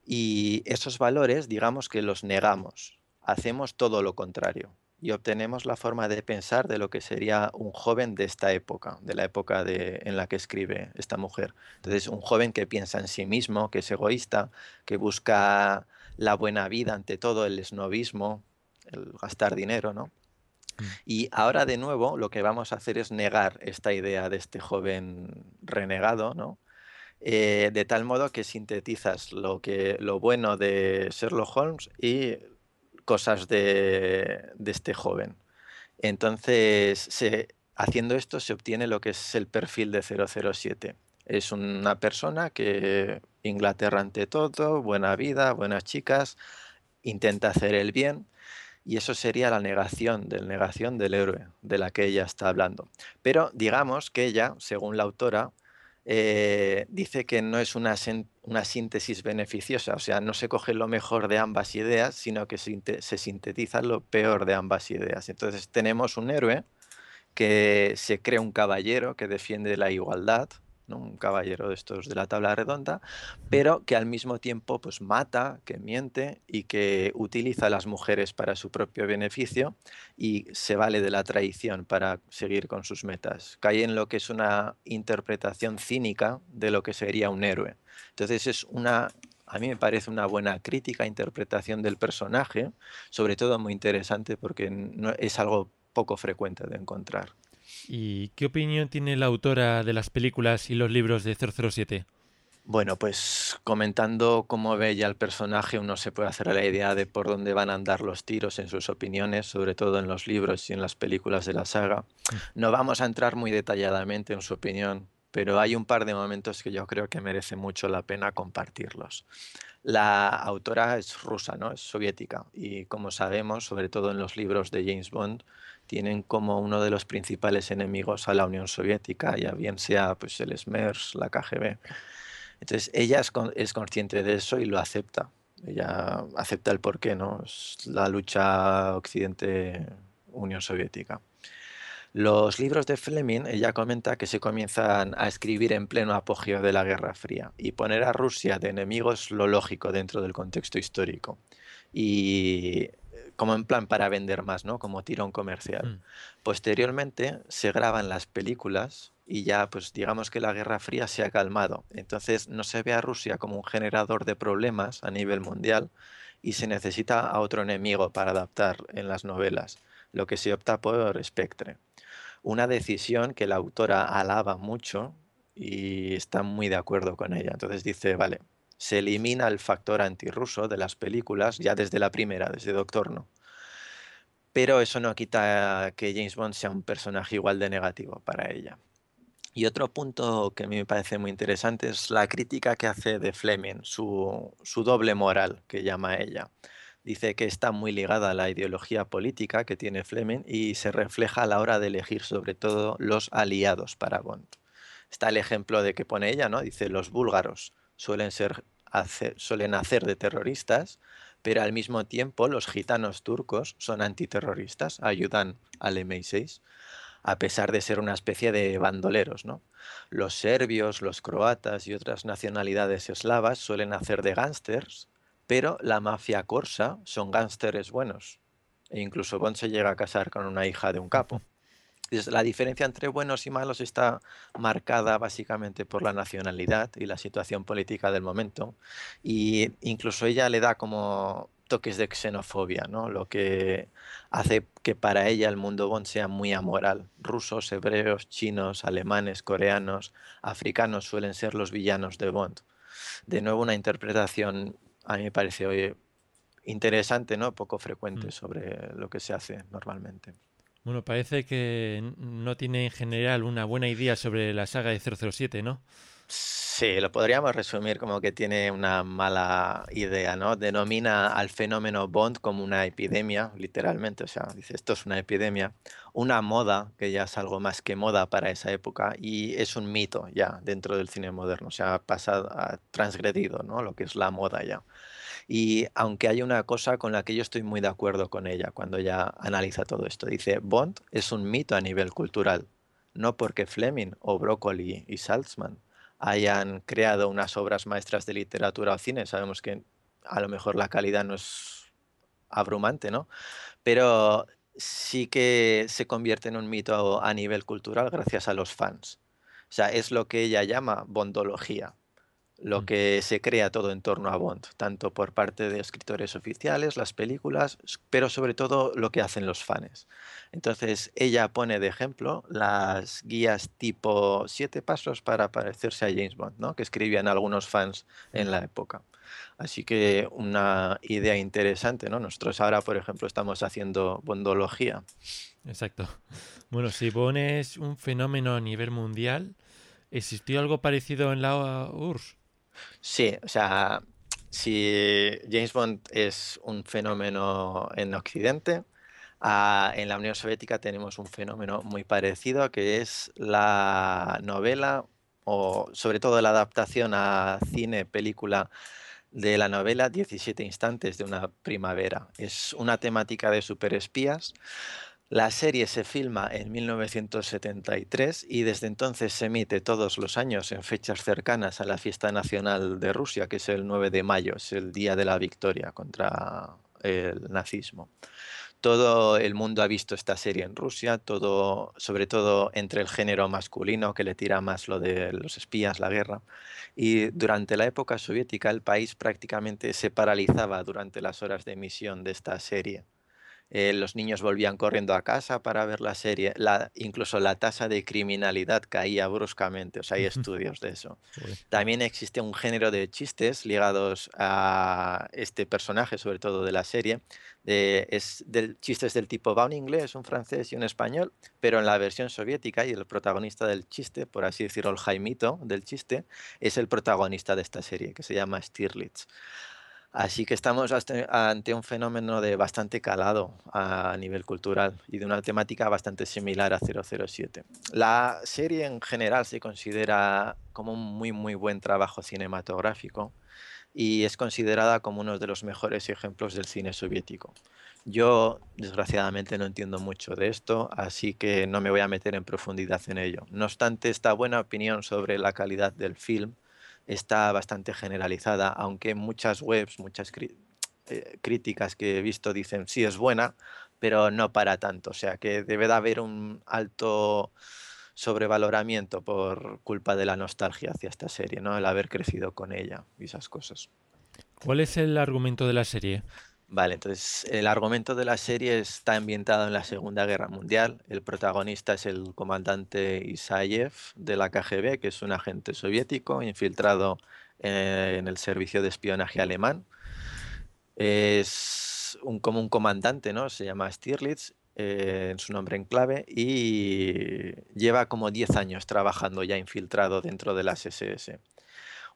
Y esos valores, digamos que los negamos, hacemos todo lo contrario y obtenemos la forma de pensar de lo que sería un joven de esta época, de la época de, en la que escribe esta mujer. Entonces, un joven que piensa en sí mismo, que es egoísta, que busca la buena vida ante todo, el esnovismo, el gastar dinero, ¿no? Mm. Y ahora de nuevo lo que vamos a hacer es negar esta idea de este joven renegado, ¿no? Eh, de tal modo que sintetizas lo, que, lo bueno de Sherlock Holmes y cosas de, este joven. Entonces, haciendo esto se obtiene lo que es el perfil de 007. Es una persona que Inglaterra ante todo, buena vida, buenas chicas, intenta hacer el bien, y eso sería la negación del negación del héroe de la que ella está hablando. Pero digamos que ella, según la autora, eh, dice que no es una, una, síntesis beneficiosa, o sea, no se coge lo mejor de ambas ideas, sino que se, sintetiza lo peor de ambas ideas. Entonces tenemos un héroe que se cree un caballero que defiende la igualdad, un caballero de estos de la tabla redonda, pero que al mismo tiempo pues mata, que miente y que utiliza a las mujeres para su propio beneficio y se vale de la traición para seguir con sus metas. Cae en lo que es una interpretación cínica de lo que sería un héroe. Entonces es una a mí me parece una buena crítica, interpretación del personaje, sobre todo muy interesante porque no, es algo poco frecuente de encontrar. ¿Y qué opinión tiene la autora de las películas y los libros de 007? Bueno, pues comentando cómo ve ella el personaje, uno se puede hacer la idea de por dónde van a andar los tiros en sus opiniones, sobre todo en los libros y en las películas de la saga. No vamos a entrar muy detalladamente en su opinión pero hay un par de momentos que yo creo que merece mucho la pena compartirlos. La autora es rusa, ¿no? Es soviética y como sabemos, sobre todo en los libros de James Bond, tienen como uno de los principales enemigos a la Unión Soviética, ya bien sea pues el SMERS, la KGB. Entonces ella es, consciente de eso y lo acepta. Ella acepta el porqué, ¿no? Es la lucha Occidente-Unión Soviética. Los libros de Fleming, ella comenta que se comienzan a escribir en pleno apogeo de la Guerra Fría y poner a Rusia de enemigo es lo lógico dentro del contexto histórico. Y como en plan para vender más, ¿no? Como tirón comercial. Mm. Posteriormente se graban las películas y ya, pues digamos que la Guerra Fría se ha calmado. Entonces no se ve a Rusia como un generador de problemas a nivel mundial y se necesita a otro enemigo para adaptar en las novelas, lo que se opta por Spectre una decisión que la autora alaba mucho y está muy de acuerdo con ella. Entonces dice, vale, se elimina el factor antirruso de las películas ya desde la primera, desde Doctor No. Pero eso no quita que James Bond sea un personaje igual de negativo para ella. Y otro punto que a mí me parece muy interesante es la crítica que hace de Fleming, su, su doble moral, que llama ella. Dice que está muy ligada a la ideología política que tiene Fleming y se refleja a la hora de elegir sobre todo los aliados para Bond. Está el ejemplo de que pone ella, ¿no? Dice, los búlgaros suelen, ser, suelen hacer de terroristas, pero al mismo tiempo los gitanos turcos son antiterroristas, ayudan al MI6 a pesar de ser una especie de bandoleros. ¿no? Los serbios, los croatas y otras nacionalidades eslavas suelen hacer de gángsters pero la mafia corsa son gángsteres buenos. E incluso Bond se llega a casar con una hija de un capo. La diferencia entre buenos y malos está marcada básicamente por la nacionalidad y la situación política del momento. Y incluso ella le da como toques de xenofobia, ¿no? lo que hace que para ella el mundo Bond sea muy amoral. Rusos, hebreos, chinos, alemanes, coreanos, africanos suelen ser los villanos de Bond. De nuevo, una interpretación a mí me parece interesante, ¿no? Poco frecuente mm. sobre lo que se hace normalmente. Bueno, parece que no tiene en general una buena idea sobre la saga de 007, ¿no? Sí, lo podríamos resumir como que tiene una mala idea, ¿no? Denomina al fenómeno Bond como una epidemia, literalmente, o sea, dice, esto es una epidemia, una moda, que ya es algo más que moda para esa época, y es un mito ya dentro del cine moderno, o sea, ha pasado, ha transgredido, ¿no? Lo que es la moda ya. Y aunque hay una cosa con la que yo estoy muy de acuerdo con ella cuando ella analiza todo esto, dice, Bond es un mito a nivel cultural, no porque Fleming o Broccoli y Salzman hayan creado unas obras maestras de literatura o cine. Sabemos que a lo mejor la calidad no es abrumante, ¿no? Pero sí que se convierte en un mito a nivel cultural gracias a los fans. O sea, es lo que ella llama bondología lo que se crea todo en torno a Bond, tanto por parte de escritores oficiales, las películas, pero sobre todo lo que hacen los fans. Entonces, ella pone de ejemplo las guías tipo siete pasos para parecerse a James Bond, ¿no? que escribían algunos fans en la época. Así que una idea interesante, ¿no? Nosotros ahora, por ejemplo, estamos haciendo bondología. Exacto. Bueno, si Bond es un fenómeno a nivel mundial, ¿existió algo parecido en la URSS? Sí, o sea, si James Bond es un fenómeno en Occidente, ah, en la Unión Soviética tenemos un fenómeno muy parecido que es la novela o sobre todo la adaptación a cine, película de la novela 17 instantes de una primavera. Es una temática de superespías la serie se filma en 1973 y desde entonces se emite todos los años en fechas cercanas a la fiesta nacional de Rusia, que es el 9 de mayo, es el día de la victoria contra el nazismo. Todo el mundo ha visto esta serie en Rusia, todo, sobre todo entre el género masculino que le tira más lo de los espías, la guerra. Y durante la época soviética el país prácticamente se paralizaba durante las horas de emisión de esta serie eh, los niños volvían corriendo a casa para ver la serie, la, incluso la tasa de criminalidad caía bruscamente, o sea, hay estudios de eso. También existe un género de chistes ligados a este personaje, sobre todo de la serie, es del, chistes del tipo va un inglés, un francés y un español, pero en la versión soviética y el protagonista del chiste, por así decirlo, el Jaimito del chiste, es el protagonista de esta serie, que se llama Stirlitz. Así que estamos ante un fenómeno de bastante calado a nivel cultural y de una temática bastante similar a 007. La serie en general se considera como un muy muy buen trabajo cinematográfico y es considerada como uno de los mejores ejemplos del cine soviético. Yo desgraciadamente no entiendo mucho de esto, así que no me voy a meter en profundidad en ello. No obstante, esta buena opinión sobre la calidad del film está bastante generalizada, aunque muchas webs, muchas eh, críticas que he visto dicen sí es buena, pero no para tanto. O sea que debe de haber un alto sobrevaloramiento por culpa de la nostalgia hacia esta serie, ¿no? El haber crecido con ella y esas cosas. ¿Cuál es el argumento de la serie? Vale, entonces el argumento de la serie está ambientado en la Segunda Guerra Mundial. El protagonista es el comandante Isayev de la KGB, que es un agente soviético infiltrado en el servicio de espionaje alemán. Es un, como un comandante, ¿no? Se llama Stirlitz, eh, en su nombre en clave, y lleva como 10 años trabajando ya infiltrado dentro de las SS.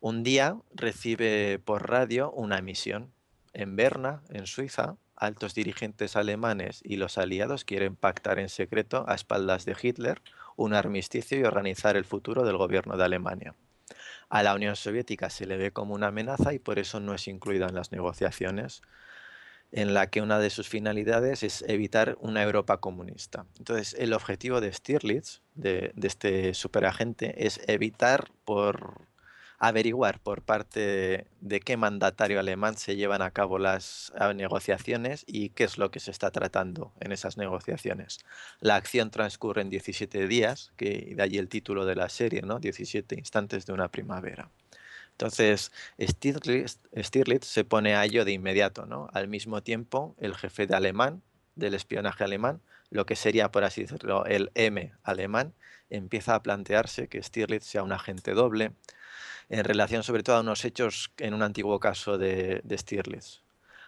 Un día recibe por radio una misión en Berna, en Suiza, altos dirigentes alemanes y los aliados quieren pactar en secreto a espaldas de Hitler un armisticio y organizar el futuro del gobierno de Alemania. A la Unión Soviética se le ve como una amenaza y por eso no es incluida en las negociaciones, en la que una de sus finalidades es evitar una Europa comunista. Entonces, el objetivo de Stirlitz, de, de este superagente, es evitar por averiguar por parte de, qué mandatario alemán se llevan a cabo las ah, negociaciones y qué es lo que se está tratando en esas negociaciones. La acción transcurre en 17 días, que de allí el título de la serie, ¿no? 17 instantes de una primavera. Entonces, Stirlitz, Stirlitz, se pone a ello de inmediato, ¿no? Al mismo tiempo, el jefe de alemán, del espionaje alemán, lo que sería, por así decirlo, el M alemán, empieza a plantearse que Stirlitz sea un agente doble, en relación sobre todo a unos hechos en un antiguo caso de, de Stirlitz.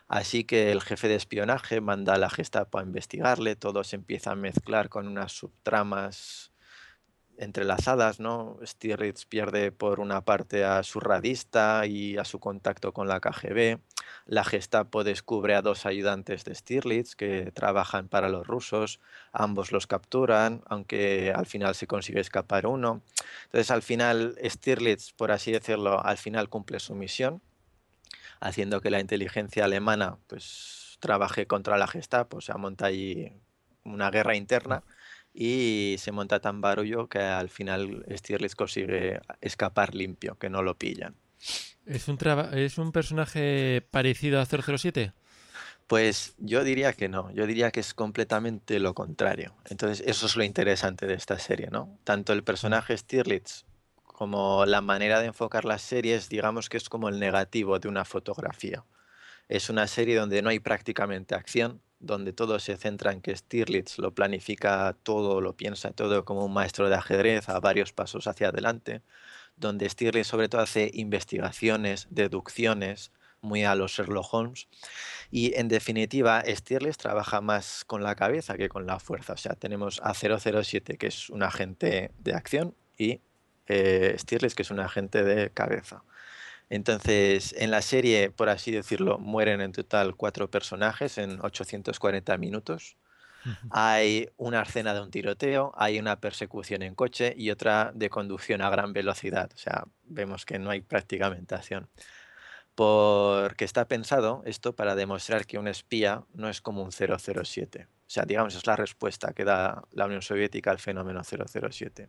Así que el jefe de espionaje manda a la Gestapo a investigarle, todo se empieza a mezclar con unas subtramas entrelazadas, ¿no? Stirlitz pierde por una parte a su radista y a su contacto con la KGB. La Gestapo descubre a dos ayudantes de Stirlitz que trabajan para los rusos. Ambos los capturan, aunque al final se consigue escapar uno. Entonces, al final, Stirlitz, por así decirlo, al final cumple su misión, haciendo que la inteligencia alemana pues, trabaje contra la Gestapo, o sea, monta ahí una guerra interna y se monta tan barullo que al final Stirlitz consigue escapar limpio, que no lo pillan. ¿Es un, ¿Es un personaje parecido a 007? Pues yo diría que no, yo diría que es completamente lo contrario. Entonces eso es lo interesante de esta serie, ¿no? Tanto el personaje Stirlitz como la manera de enfocar las series, digamos que es como el negativo de una fotografía. Es una serie donde no hay prácticamente acción, donde todo se centra en que Stirlitz lo planifica todo, lo piensa todo como un maestro de ajedrez a varios pasos hacia adelante, donde Stirlitz sobre todo hace investigaciones, deducciones, muy a los Sherlock Holmes. Y en definitiva, Stirlitz trabaja más con la cabeza que con la fuerza. O sea, tenemos a 007, que es un agente de acción, y eh, Stirlitz, que es un agente de cabeza. Entonces, en la serie, por así decirlo, mueren en total cuatro personajes en 840 minutos. Hay una escena de un tiroteo, hay una persecución en coche y otra de conducción a gran velocidad. O sea, vemos que no hay prácticamente acción. Porque está pensado esto para demostrar que un espía no es como un 007. O sea, digamos, es la respuesta que da la Unión Soviética al fenómeno 007.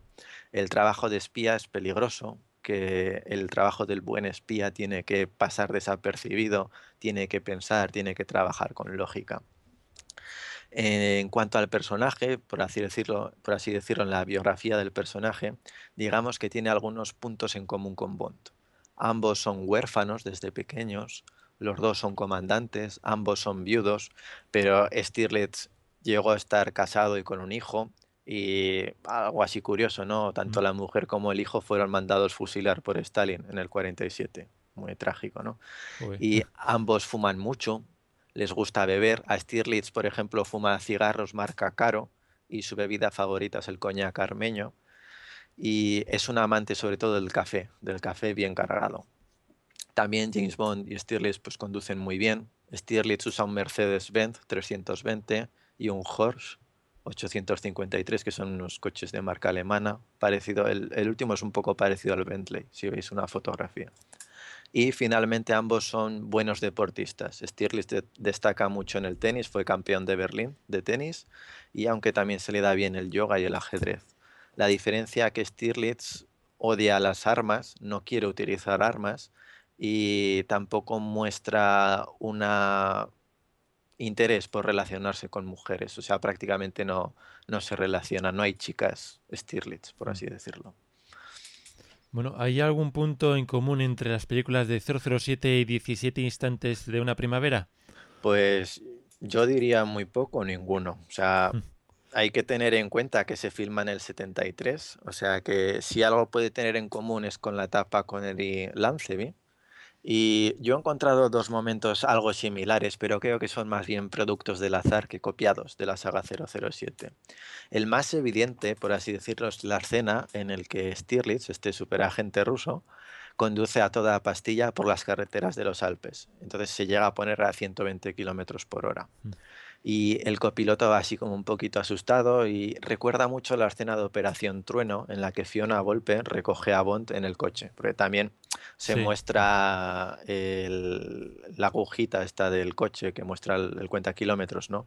El trabajo de espía es peligroso que el trabajo del buen espía tiene que pasar desapercibido, tiene que pensar, tiene que trabajar con lógica. En cuanto al personaje, por así decirlo, por así decirlo, en la biografía del personaje, digamos que tiene algunos puntos en común con Bond. Ambos son huérfanos desde pequeños, los dos son comandantes, ambos son viudos, pero Stirlitz llegó a estar casado y con un hijo, y algo así curioso, ¿no? Tanto la mujer como el hijo fueron mandados fusilar por Stalin en el 47. Muy trágico, ¿no? Y ambos fuman mucho, les gusta beber. A Stirlitz, por ejemplo, fuma cigarros marca Caro y su bebida favorita es el coñac armeño. Y es un amante sobre todo del café, del café bien cargado. También James Bond y Stirlitz pues conducen muy bien. Stirlitz usa un Mercedes-Benz 320 y un Horsch 853, que son unos coches de marca alemana. Parecido, el, último es un poco parecido al Bentley, si veis una fotografía. Y finalmente ambos son buenos deportistas. Stirlitz destaca mucho en el tenis, fue campeón de Berlín de tenis y aunque también se le da bien el yoga y el ajedrez. La diferencia que Stirlitz odia las armas, no quiere utilizar armas y tampoco muestra una interés por relacionarse con mujeres, o sea, prácticamente no, no se relaciona, no hay chicas Stirlitz, por así decirlo. Bueno, ¿hay algún punto en común entre las películas de 007 y 17 instantes de una primavera? Pues yo diría muy poco, ninguno. O sea, mm. hay que tener en cuenta que se filma en el 73, o sea que si algo puede tener en común es con la etapa con el Lanceby, y yo he encontrado dos momentos algo similares, pero creo que son más bien productos del azar que copiados de la saga 007. El más evidente, por así decirlo, es la escena en el que Stirlitz, este superagente ruso, conduce a toda pastilla por las carreteras de los Alpes. Entonces se llega a poner a 120 kilómetros por hora. Mm y el copiloto va así como un poquito asustado y recuerda mucho la escena de Operación Trueno en la que Fiona Volpe recoge a Bond en el coche, porque también se muestra la agujita esta del coche que muestra el, cuenta kilómetros, ¿no?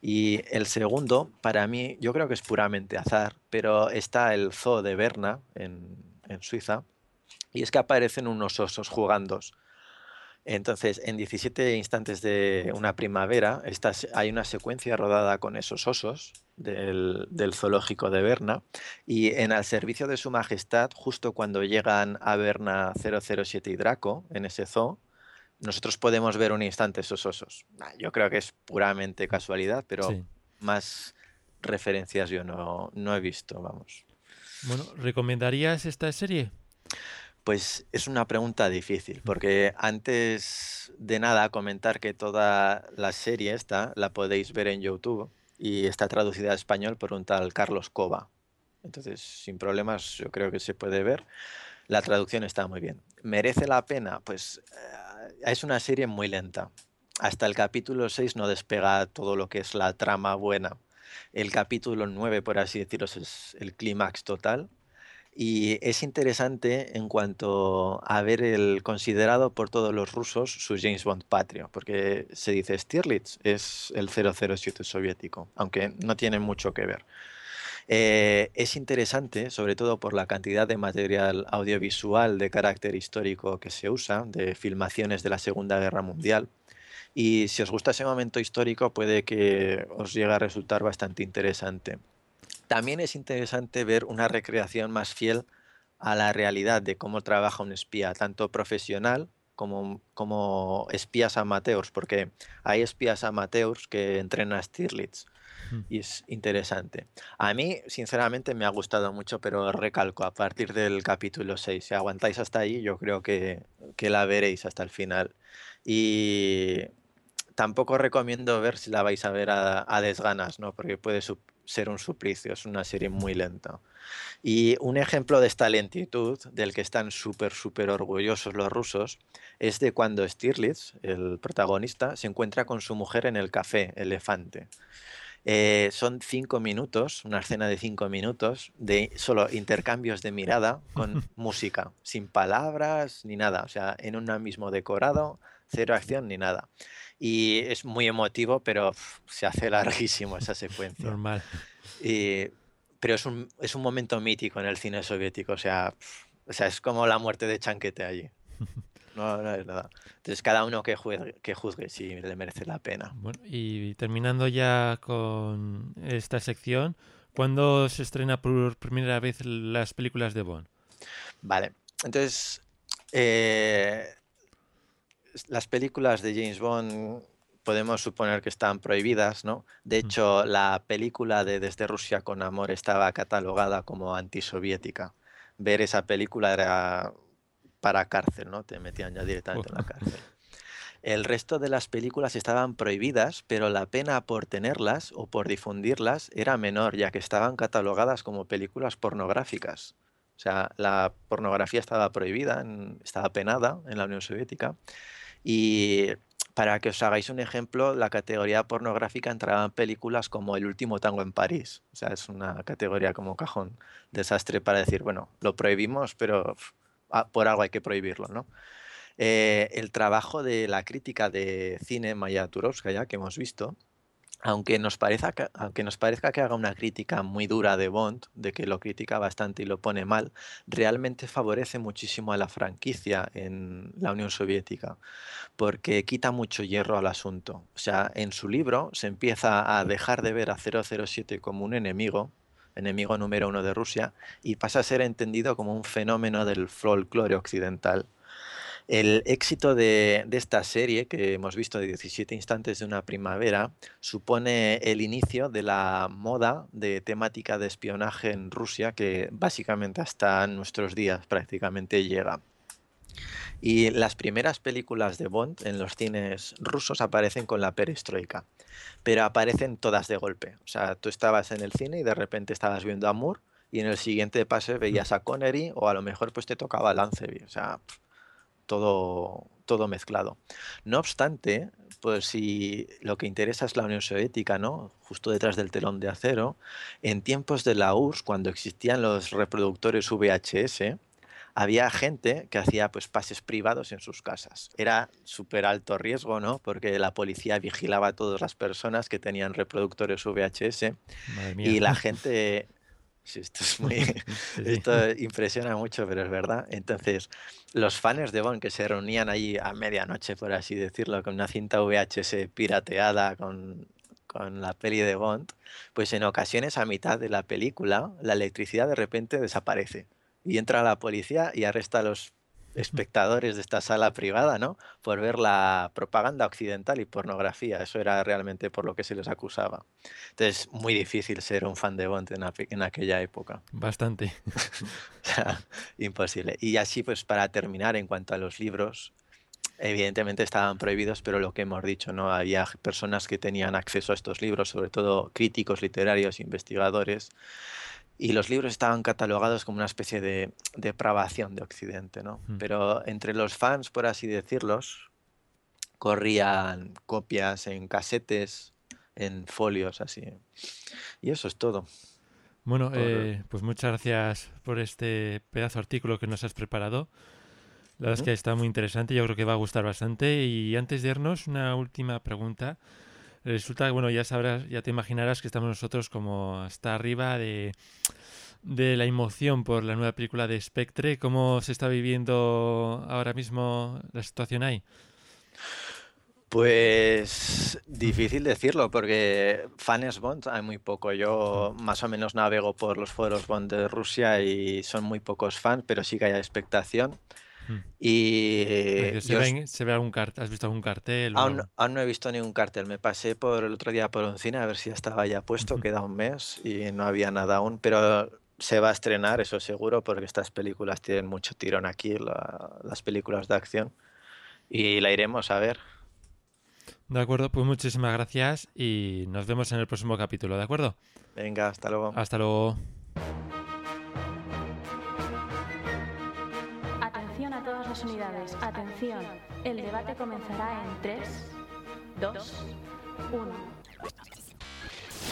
Y el segundo, para mí, yo creo que es puramente azar, pero está el zoo de Berna en, en Suiza y es que aparecen unos osos jugando entonces, en 17 instantes de una primavera, hay una secuencia rodada con esos osos del, zoológico de Berna y en el servicio de su majestad, justo cuando llegan a Berna 007 y Draco, en ese zoo, nosotros podemos ver un instante esos osos. Yo creo que es puramente casualidad, pero más referencias yo no, no he visto, vamos. Bueno, ¿recomendarías esta serie? Pues es una pregunta difícil, porque antes de nada comentar que toda la serie esta la podéis ver en YouTube y está traducida a español por un tal Carlos Cova. Entonces, sin problemas, yo creo que se puede ver. La traducción está muy bien. ¿Merece la pena? Pues eh, es una serie muy lenta. Hasta el capítulo 6 no despega todo lo que es la trama buena. El capítulo 9, por así decirlo, es el clímax total y es interesante en cuanto a ver el considerado por todos los rusos su James Bond patrio, porque se dice Stirlitz es el 007 soviético, aunque no tiene mucho que ver. Eh, es interesante, sobre todo por la cantidad de material audiovisual de carácter histórico que se usa, de filmaciones de la Segunda Guerra Mundial. Y si os gusta ese momento histórico, puede que os llegue a resultar bastante interesante. También es interesante ver una recreación más fiel a la realidad de cómo trabaja un espía, tanto profesional como, como espías amateurs, porque hay espías amateurs que entrenan a Stirlitz mm. y es interesante. A mí, sinceramente, me ha gustado mucho, pero recalco, a partir del capítulo 6, si aguantáis hasta ahí, yo creo que, que la veréis hasta el final. Y tampoco recomiendo ver si la vais a ver a, a desganas, ¿no? porque puede ser un suplicio, es una serie muy lenta. Y un ejemplo de esta lentitud, del que están súper, súper orgullosos los rusos, es de cuando Stirlitz, el protagonista, se encuentra con su mujer en el café Elefante. Eh, son cinco minutos, una escena de cinco minutos, de solo intercambios de mirada con música, sin palabras ni nada, o sea, en un mismo decorado, cero acción ni nada. Y es muy emotivo, pero se hace larguísimo esa secuencia. Normal. pero es un, es un momento mítico en el cine soviético, o sea, o sea, es como la muerte de Chanquete allí. No, no es nada. Entonces, cada uno que, juzgue, que juzgue si le merece la pena. Bueno, y terminando ya con esta sección, ¿cuándo se estrena por primera vez las películas de Bond? Vale, entonces, eh, las películas de James Bond podemos suponer que están prohibidas, ¿no? De Mm. hecho, la película de Desde Rusia con Amor estaba catalogada como antisoviética. Ver esa película era para cárcel, ¿no? Te metían ya directamente en la cárcel. El resto de las películas estaban prohibidas, pero la pena por tenerlas o por difundirlas era menor, ya que estaban catalogadas como películas pornográficas. O sea, la pornografía estaba prohibida, estaba penada en la Unión Soviética. Y para que os hagáis un ejemplo, la categoría pornográfica entraba en películas como El último tango en París. O sea, es una categoría como cajón desastre para decir, bueno, lo prohibimos, pero ah, por algo hay que prohibirlo, ¿no? Eh, el trabajo de la crítica de cine Maya Turovskaya que hemos visto, aunque nos, parezca que, haga una crítica muy dura de Bond, de que lo critica bastante y lo pone mal, realmente favorece muchísimo a la franquicia en la Unión Soviética, porque quita mucho hierro al asunto. O sea, en su libro se empieza a dejar de ver a 007 como un enemigo, enemigo número uno de Rusia, y pasa a ser entendido como un fenómeno del folclore occidental. El éxito de, de esta serie que hemos visto de 17 instantes de una primavera supone el inicio de la moda de temática de espionaje en Rusia que básicamente hasta nuestros días prácticamente llega. Y las primeras películas de Bond en los cines rusos aparecen con la perestroika, pero aparecen todas de golpe. O sea, tú estabas en el cine y de repente estabas viendo a Moore y en el siguiente pase veías a Connery o a lo mejor pues te tocaba Lanceby. O sea, pf, todo, todo mezclado. No obstante, pues si lo que interesa es la Unión Soviética, ¿no? Justo detrás del telón de acero, en tiempos de la URSS, cuando existían los reproductores VHS, había gente que hacía pues pases privados en sus casas. Era súper alto riesgo, ¿no? Porque la policía vigilaba a todas las personas que tenían reproductores VHS y la gente... Sí, esto es muy... Sí, sí. Esto impresiona mucho, pero es verdad. Entonces, los fans de Bond que se reunían allí a medianoche, por así decirlo, con una cinta VHS pirateada, con, con la peli de Bond, pues en ocasiones a mitad de la película la electricidad de repente desaparece y entra la policía y arresta a los espectadores de esta sala privada, ¿no? Por ver la propaganda occidental y pornografía. Eso era realmente por lo que se les acusaba. Entonces, muy difícil ser un fan de Bond en, en aquella época. Bastante. O sea, imposible. Y así, pues para terminar, en cuanto a los libros, evidentemente estaban prohibidos, pero lo que hemos dicho, ¿no? Había personas que tenían acceso a estos libros, sobre todo críticos literarios, investigadores, y los libros estaban catalogados como una especie de depravación de Occidente, ¿no? Mm. Pero entre los fans, por así decirlos, corrían copias en casetes, en folios, así. Y eso es todo. Bueno, Por- eh, pues muchas gracias por este pedazo de artículo que nos has preparado. La verdad es que está muy interesante, yo creo que va a gustar bastante. Y antes de irnos, una última pregunta. Resulta que, bueno, ya sabrás, ya te imaginarás que estamos nosotros como hasta arriba de, de la emoción por la nueva película de Spectre. ¿Cómo se está viviendo ahora mismo la situación ahí? Pues difícil decirlo porque fans Bond hay muy poco. Yo más o menos navego por los foros Bond de Rusia y son muy pocos fans, pero sí que hay expectación. Y Porque ¿Se, yo ve, es- en- se ve algún cartel? ¿Has visto algún cartel? o aún, no he visto ningún cartel. Me pasé por el otro día por un cine a ver si ya estaba ya puesto, queda un mes y no había nada aún, pero se va a estrenar, eso seguro, porque estas películas tienen mucho tirón aquí, la- las películas de acción, y la iremos a ver. De acuerdo, pues muchísimas gracias y nos vemos en el próximo capítulo, ¿de acuerdo? Venga, hasta luego. Hasta luego. Unidades. Atención. El debate comenzará en 3, 2, 1.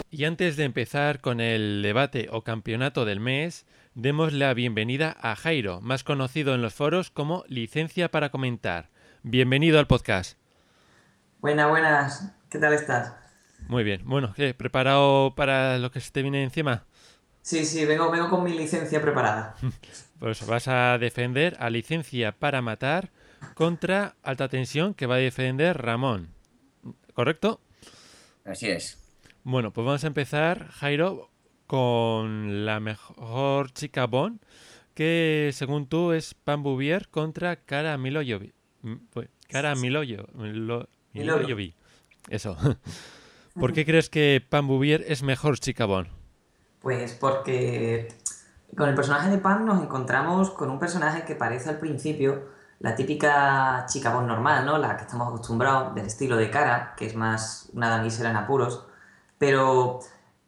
Y antes de empezar con el debate o campeonato del mes, demos la bienvenida a Jairo, más conocido en los foros como Licencia para Comentar. Bienvenido al podcast. Buenas, buenas. ¿Qué tal estás? Muy bien. Bueno, ¿qué? ¿Preparado para lo que se te viene encima? Sí, sí, vengo, vengo con mi licencia preparada. Pues vas a defender a Licencia para Matar contra Alta Tensión que va a defender Ramón. ¿Correcto? Así es. Bueno, pues vamos a empezar, Jairo, con la mejor chica Bond, que según tú es Pam Bouvier contra Cara Milojevic. Mm, pues, Cara Miloyo, Milo- Miloyo. Miloyovi. Eso. ¿Por qué crees que Pam Bouvier es mejor chica Bond? Pues porque con el personaje de Pam nos encontramos con un personaje que parece al principio la típica chica Bond normal, ¿no? La que estamos acostumbrados del estilo de cara, que es más una damisela en apuros. Pero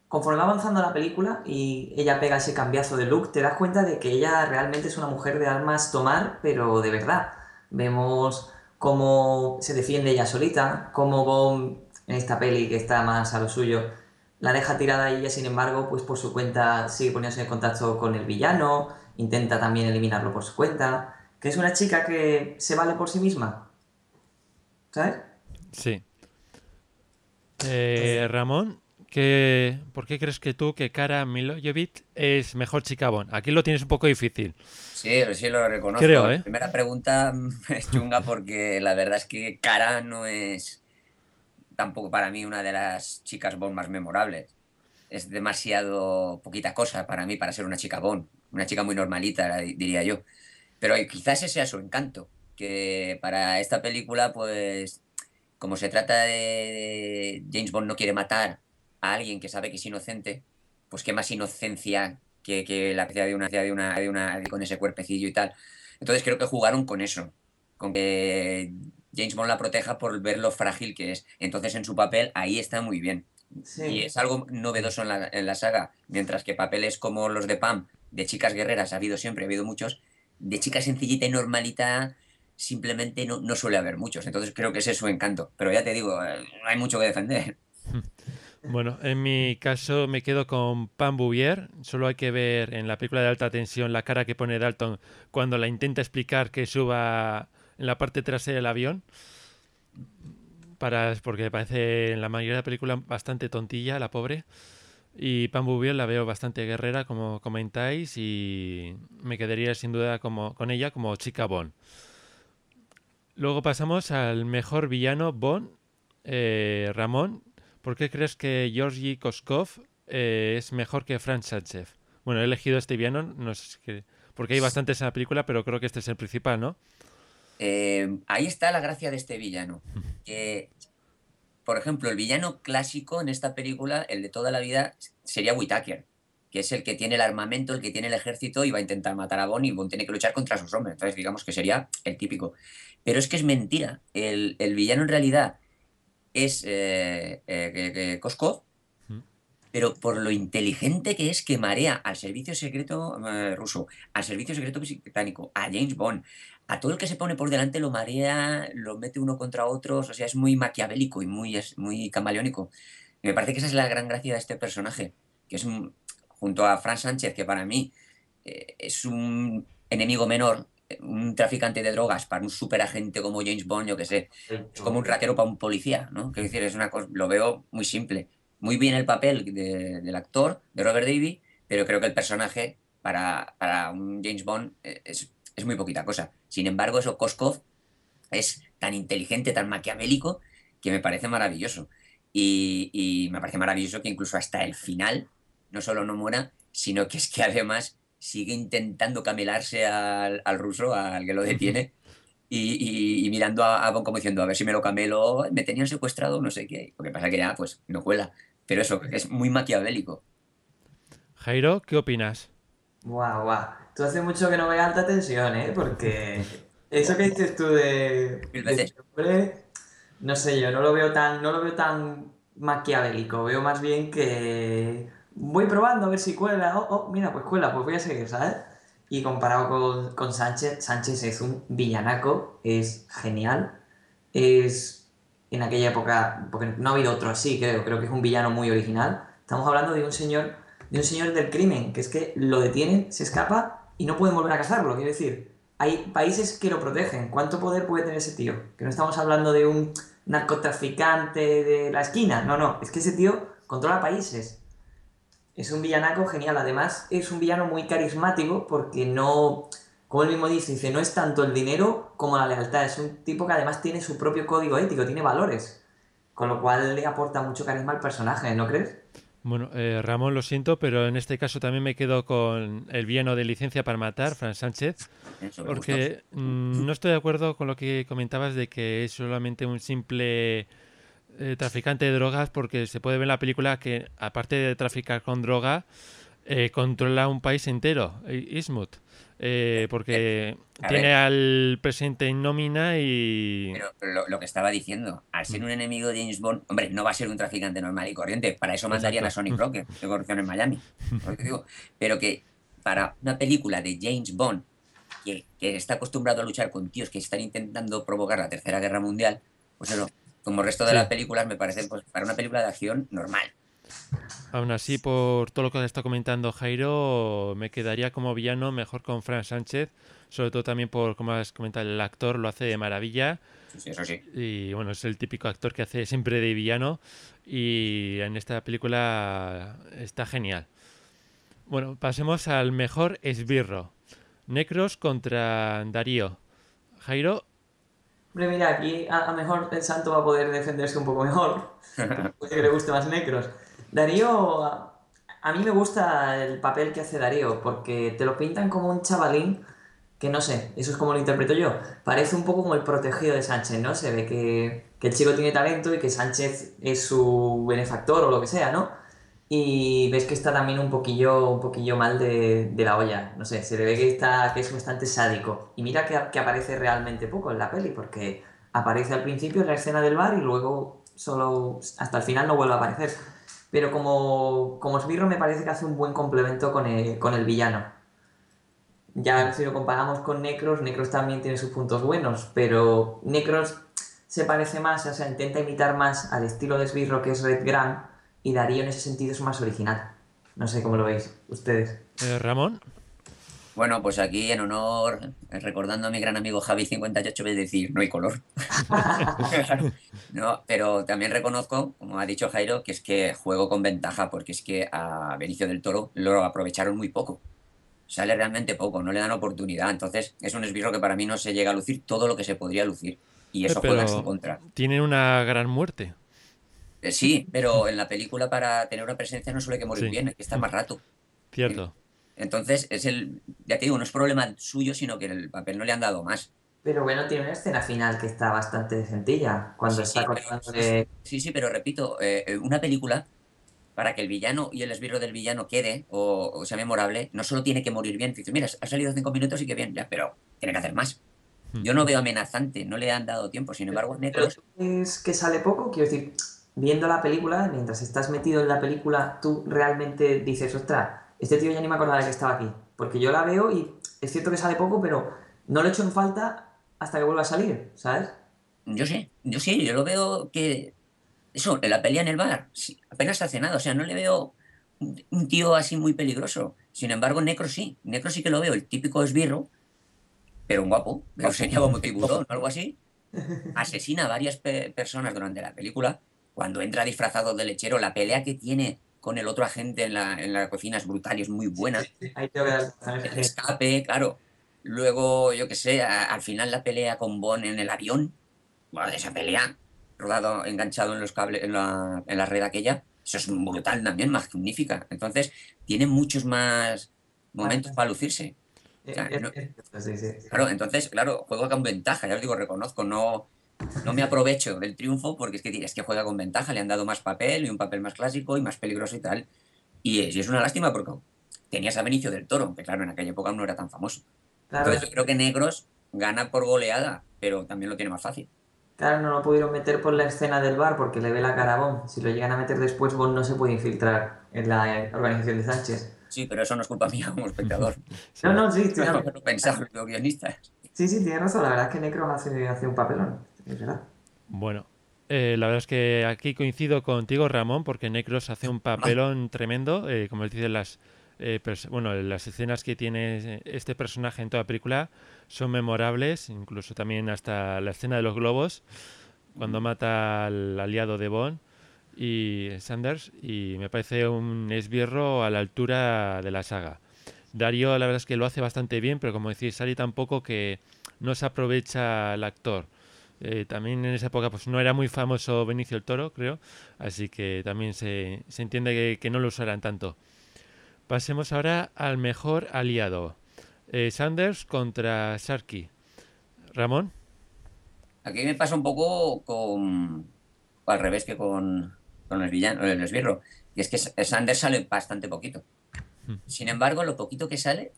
conforme va avanzando la película y ella pega ese cambiazo de look, te das cuenta de que ella realmente es una mujer de armas tomar, pero de verdad. Vemos cómo se defiende ella solita, cómo Bond en esta peli que está más a lo suyo la deja tirada y ella, sin embargo, pues por su cuenta sigue poniéndose en contacto con el villano, intenta también eliminarlo por su cuenta, que es una chica que se vale por sí misma. ¿Sabes? Sí. Eh, Ramón, ¿qué- ¿por qué crees que tú que Cara Milojevic es mejor chica Bond? Aquí lo tienes un poco difícil. Sí, sí lo reconozco. Creo, ¿eh? La primera pregunta es chunga porque la verdad es que Cara no es tampoco para mí una de las chicas Bond más memorables. Es demasiado poquita cosa para mí para ser una chica Bond. Una chica muy normalita, di- diría yo. Pero quizás ese sea su encanto, que para esta película, pues, como se trata de James Bond no quiere matar a alguien que sabe que es inocente, pues qué más inocencia que, que la de una, de una, de una, con ese cuerpecillo y tal. Entonces creo que jugaron con eso, con que James Bond la proteja por ver lo frágil que es. Entonces en su papel ahí está muy bien. Sí. Y es algo novedoso en la, en la saga, mientras que papeles como los de Pam, de chicas guerreras, ha habido siempre, ha habido muchos, de chica sencillita y normalita simplemente no, no suele haber muchos. Entonces creo que ese es su encanto. Pero ya te digo, eh, no hay mucho que defender. Bueno, en mi caso me quedo con Pam Bouvier. Solo hay que ver en la película de alta tensión la cara que pone Dalton cuando la intenta explicar que suba en la parte trasera del avión. Para, porque parece en la mayoría de la película bastante tontilla, la pobre. Y Pam Bouvier la veo bastante guerrera, como comentáis, y me quedaría sin duda como, con ella como chica Bond. Luego pasamos al mejor villano Bond, eh, Ramón. ¿Por qué crees que Georgi Koskov eh, es mejor que Franz Sánchez? Bueno, he elegido este villano, no sé si que- porque hay bastantes en la película, pero creo que este es el principal, ¿no? Eh, ahí está la gracia de este villano. Que, por ejemplo, el villano clásico en esta película, el de toda la vida, sería Whitaker, que es el que tiene el armamento, el que tiene el ejército y va a intentar matar a Bond y Bond tiene que luchar contra sus hombres. Entonces, digamos que sería el típico. Pero es que es mentira. El, el villano en realidad es eh, eh, que Koskov, Mm. pero por lo inteligente que es que marea al servicio secreto eh, ruso, al servicio secreto británico, a James Bond, a todo el que se pone por delante lo marea, lo mete uno contra otros, o sea, es muy maquiavélico y muy, es muy camaleónico. Y me parece que esa es la gran gracia de este personaje, que es un- junto a Fran Sánchez, que para mí eh, es un enemigo menor, un traficante de drogas para un superagente como James Bond, yo que sé, es como un ratero para un policía, ¿no? Quiero decir, es una cosa, lo veo muy simple. Muy bien el papel de- del actor, de Robert Davy, pero creo que el personaje para, para un James Bond eh, es, es muy poquita cosa. Sin embargo, eso Koskov es tan inteligente, tan maquiavélico, que me parece maravilloso. Y, y me parece maravilloso que incluso hasta el final no solo no muera, sino que es que además sigue intentando camelarse al, al ruso, al que lo detiene, y, y- y mirando a, a Bond como diciendo, a ver si me lo camelo, me tenían secuestrado, no sé qué. Lo que pasa que ya, pues, no cuela. Pero eso, es muy maquiavélico. Jairo, ¿qué opinas? Guau, guau. Tú hace mucho que no veas alta tensión, ¿eh? Porque eso que dices tú de, de este hombre, no sé yo, no lo veo tan, no lo veo tan maquiavélico. Veo más bien que voy probando a ver si cuela. Oh, oh, mira, pues cuela, pues voy a seguir, ¿sabes? Y comparado con, con Sánchez, Sánchez es un villanaco, es genial, es en aquella época, porque no ha habido otro así, creo, creo que es un villano muy original. Estamos hablando de un señor, de un señor del crimen, que es que lo detienen, se escapa y no pueden volver a cazarlo. Quiero decir, hay países que lo protegen. ¿Cuánto poder puede tener ese tío? Que no estamos hablando de un narcotraficante de la esquina. No, no, es que ese tío controla países. Es un villanaco genial. Además, es un villano muy carismático porque no, como él mismo dice, dice, no es tanto el dinero como la lealtad. Es un tipo que además tiene su propio código ético, tiene valores. Con lo cual le aporta mucho carisma al personaje, ¿no crees? Bueno, eh, Ramón, lo siento, pero en este caso también me quedo con el villano de licencia para matar, Fran Sánchez, porque mm, no estoy de acuerdo con lo que comentabas de que es solamente un simple eh, traficante de drogas, porque se puede ver en la película que, aparte de traficar con droga, eh, controla un país entero, I- Ismut, eh, porque a tiene ver. al presidente en nómina y... Pero lo, lo que estaba diciendo, al ser un enemigo de James Bond, hombre, no va a ser un traficante normal y corriente. Para eso mandarían a. Sonic Rocker de corrupción en Miami. digo. Pero que para una película de James Bond, que, que está acostumbrado a luchar con tíos que están intentando provocar la Tercera Guerra Mundial, pues eso, como el resto de Sí. las películas, me parece pues, para una película de acción normal. Aún así, por todo lo que está comentando Jairo, me quedaría como villano mejor con Fran Sánchez, sobre todo también por, como has comentado, el actor lo hace de maravilla Sí, sí, eso sí. y bueno, es el típico actor que hace siempre de villano y en esta película está genial. Bueno, pasemos al mejor esbirro. Necros contra Darío. Jairo, Hombre, mira, aquí a lo mejor el santo va a poder defenderse un poco mejor. Puede que le guste más Necros. Darío, a, mí me gusta el papel que hace Darío, porque te lo pintan como un chavalín que no sé, eso es como lo interpreto yo. Parece un poco como el protegido de Sánchez, ¿no? Se ve que, el chico tiene talento y que Sánchez es su benefactor o lo que sea, ¿no? Y ves que está también un poquillo, un poquillo mal de, la olla. No sé, se le ve que, está, que es bastante sádico. Y mira que aparece realmente poco en la peli, porque aparece al principio en la escena del bar y luego solo hasta el final no vuelve a aparecer. Pero como, como esbirro me parece que hace un buen complemento con el, con el villano. Ya si lo comparamos con Necros, Necros también tiene sus puntos buenos, pero Necros se parece más, o sea, intenta imitar más al estilo de esbirro que es Red Grant y Darío en ese sentido es más original. No sé cómo lo veis ustedes. eh, Ramón. Bueno, pues aquí en honor, eh, recordando a mi gran amigo Javi58, voy a decir, no hay color. no, pero también reconozco, como ha dicho Jairo, que es que juego con ventaja, porque es que a Benicio del Toro lo aprovecharon muy poco. Sale realmente poco, no le dan oportunidad. Entonces, es un esbirro que para mí no se llega a lucir todo lo que se podría lucir. Y eso Pero juega en su contra. Tienen una gran muerte. Eh, sí, pero en la película para tener una presencia no suele que morir Sí. bien, hay que estar más rato. Cierto. Entonces, es el, ya te digo, no es problema suyo, sino que el papel no le han dado más. Pero bueno, tiene una escena final que está bastante decentilla, cuando Sí, está sí, pero- contándole... Sí, sí, pero repito, eh, eh, una película, para que el villano y el esbirro del villano quede o, o sea memorable, no solo tiene que morir bien. Dices, mira, ha salido cinco minutos y que bien, ya, pero tiene que hacer más. Hmm. Yo no veo amenazante, no le han dado tiempo. Sin embargo, Pero Necros, tú crees que sale poco, quiero decir, viendo la película, mientras estás metido en la película, tú realmente dices, ostras, este tío ya ni me acordaba de que estaba aquí. Porque yo la veo y es cierto que sale poco, pero no le echo en falta hasta que vuelva a salir, ¿sabes? yo sé, yo sí, yo lo veo que. Eso, la pelea en el bar, apenas hace nada. O sea, no le veo un, tío así muy peligroso. Sin embargo, Necro sí. Necro sí que lo veo, el típico esbirro, pero un guapo. Pero sería como tiburón o algo así. Asesina a varias pe- personas durante la película. Cuando entra disfrazado de lechero, la pelea que tiene con el otro agente en la, en la cocina es brutal y es muy buena. Tengo que dar el escape, claro. Luego, yo qué sé, a- al final la pelea con Bond en el avión. Bueno, esa pelea, rodado, enganchado en los cables, en la, en la red aquella, eso es brutal también, magnífica. Entonces, tiene muchos más momentos para lucirse. Eh, sea, eh, no- sí, sí. Claro, entonces, claro, juega con ventaja, ya os digo, reconozco, no, no me aprovecho del triunfo porque es que, es que juega con ventaja, le han dado más papel y un papel más clásico y más peligroso y tal. Y es, y es una lástima porque tenías a Benicio del Toro, que claro, en aquella época no era tan famoso. Claro, Entonces yo creo que Negros gana por goleada, pero también lo tiene más fácil. claro, no lo pudieron meter por la escena del bar porque le ve la cara a Bond. Si lo llegan a meter después, Bond no se puede infiltrar en la organización de Sánchez. Sí, pero eso no es culpa mía como espectador. No, no, sí, No de- lo pensaron los guionistas. sí, sí, tienes razón. La verdad es que Necro hace, hace un papelón. Bueno, eh, la verdad es que aquí coincido contigo, Ramón, porque Necros hace un papelón tremendo, eh, como dicen las, eh, bueno, las escenas que tiene este personaje en toda la película son memorables, incluso también hasta la escena de los globos, cuando mata al aliado de Bond y Sanders, y me parece un esbirro a la altura de la saga. Darío, la verdad es que lo hace bastante bien, pero como decís, sale tan poco que no se aprovecha el actor. Eh, también en esa época pues no era muy famoso Benicio el Toro, creo, así que también se, se entiende que, que, no lo usarán tanto. Pasemos ahora al mejor aliado. Eh, Sanders contra Sharky. Ramón. Aquí me pasa un poco con al revés que con, con el villano, el esbirro. Y es que Sanders sale bastante poquito. Hmm. Sin embargo, lo poquito que sale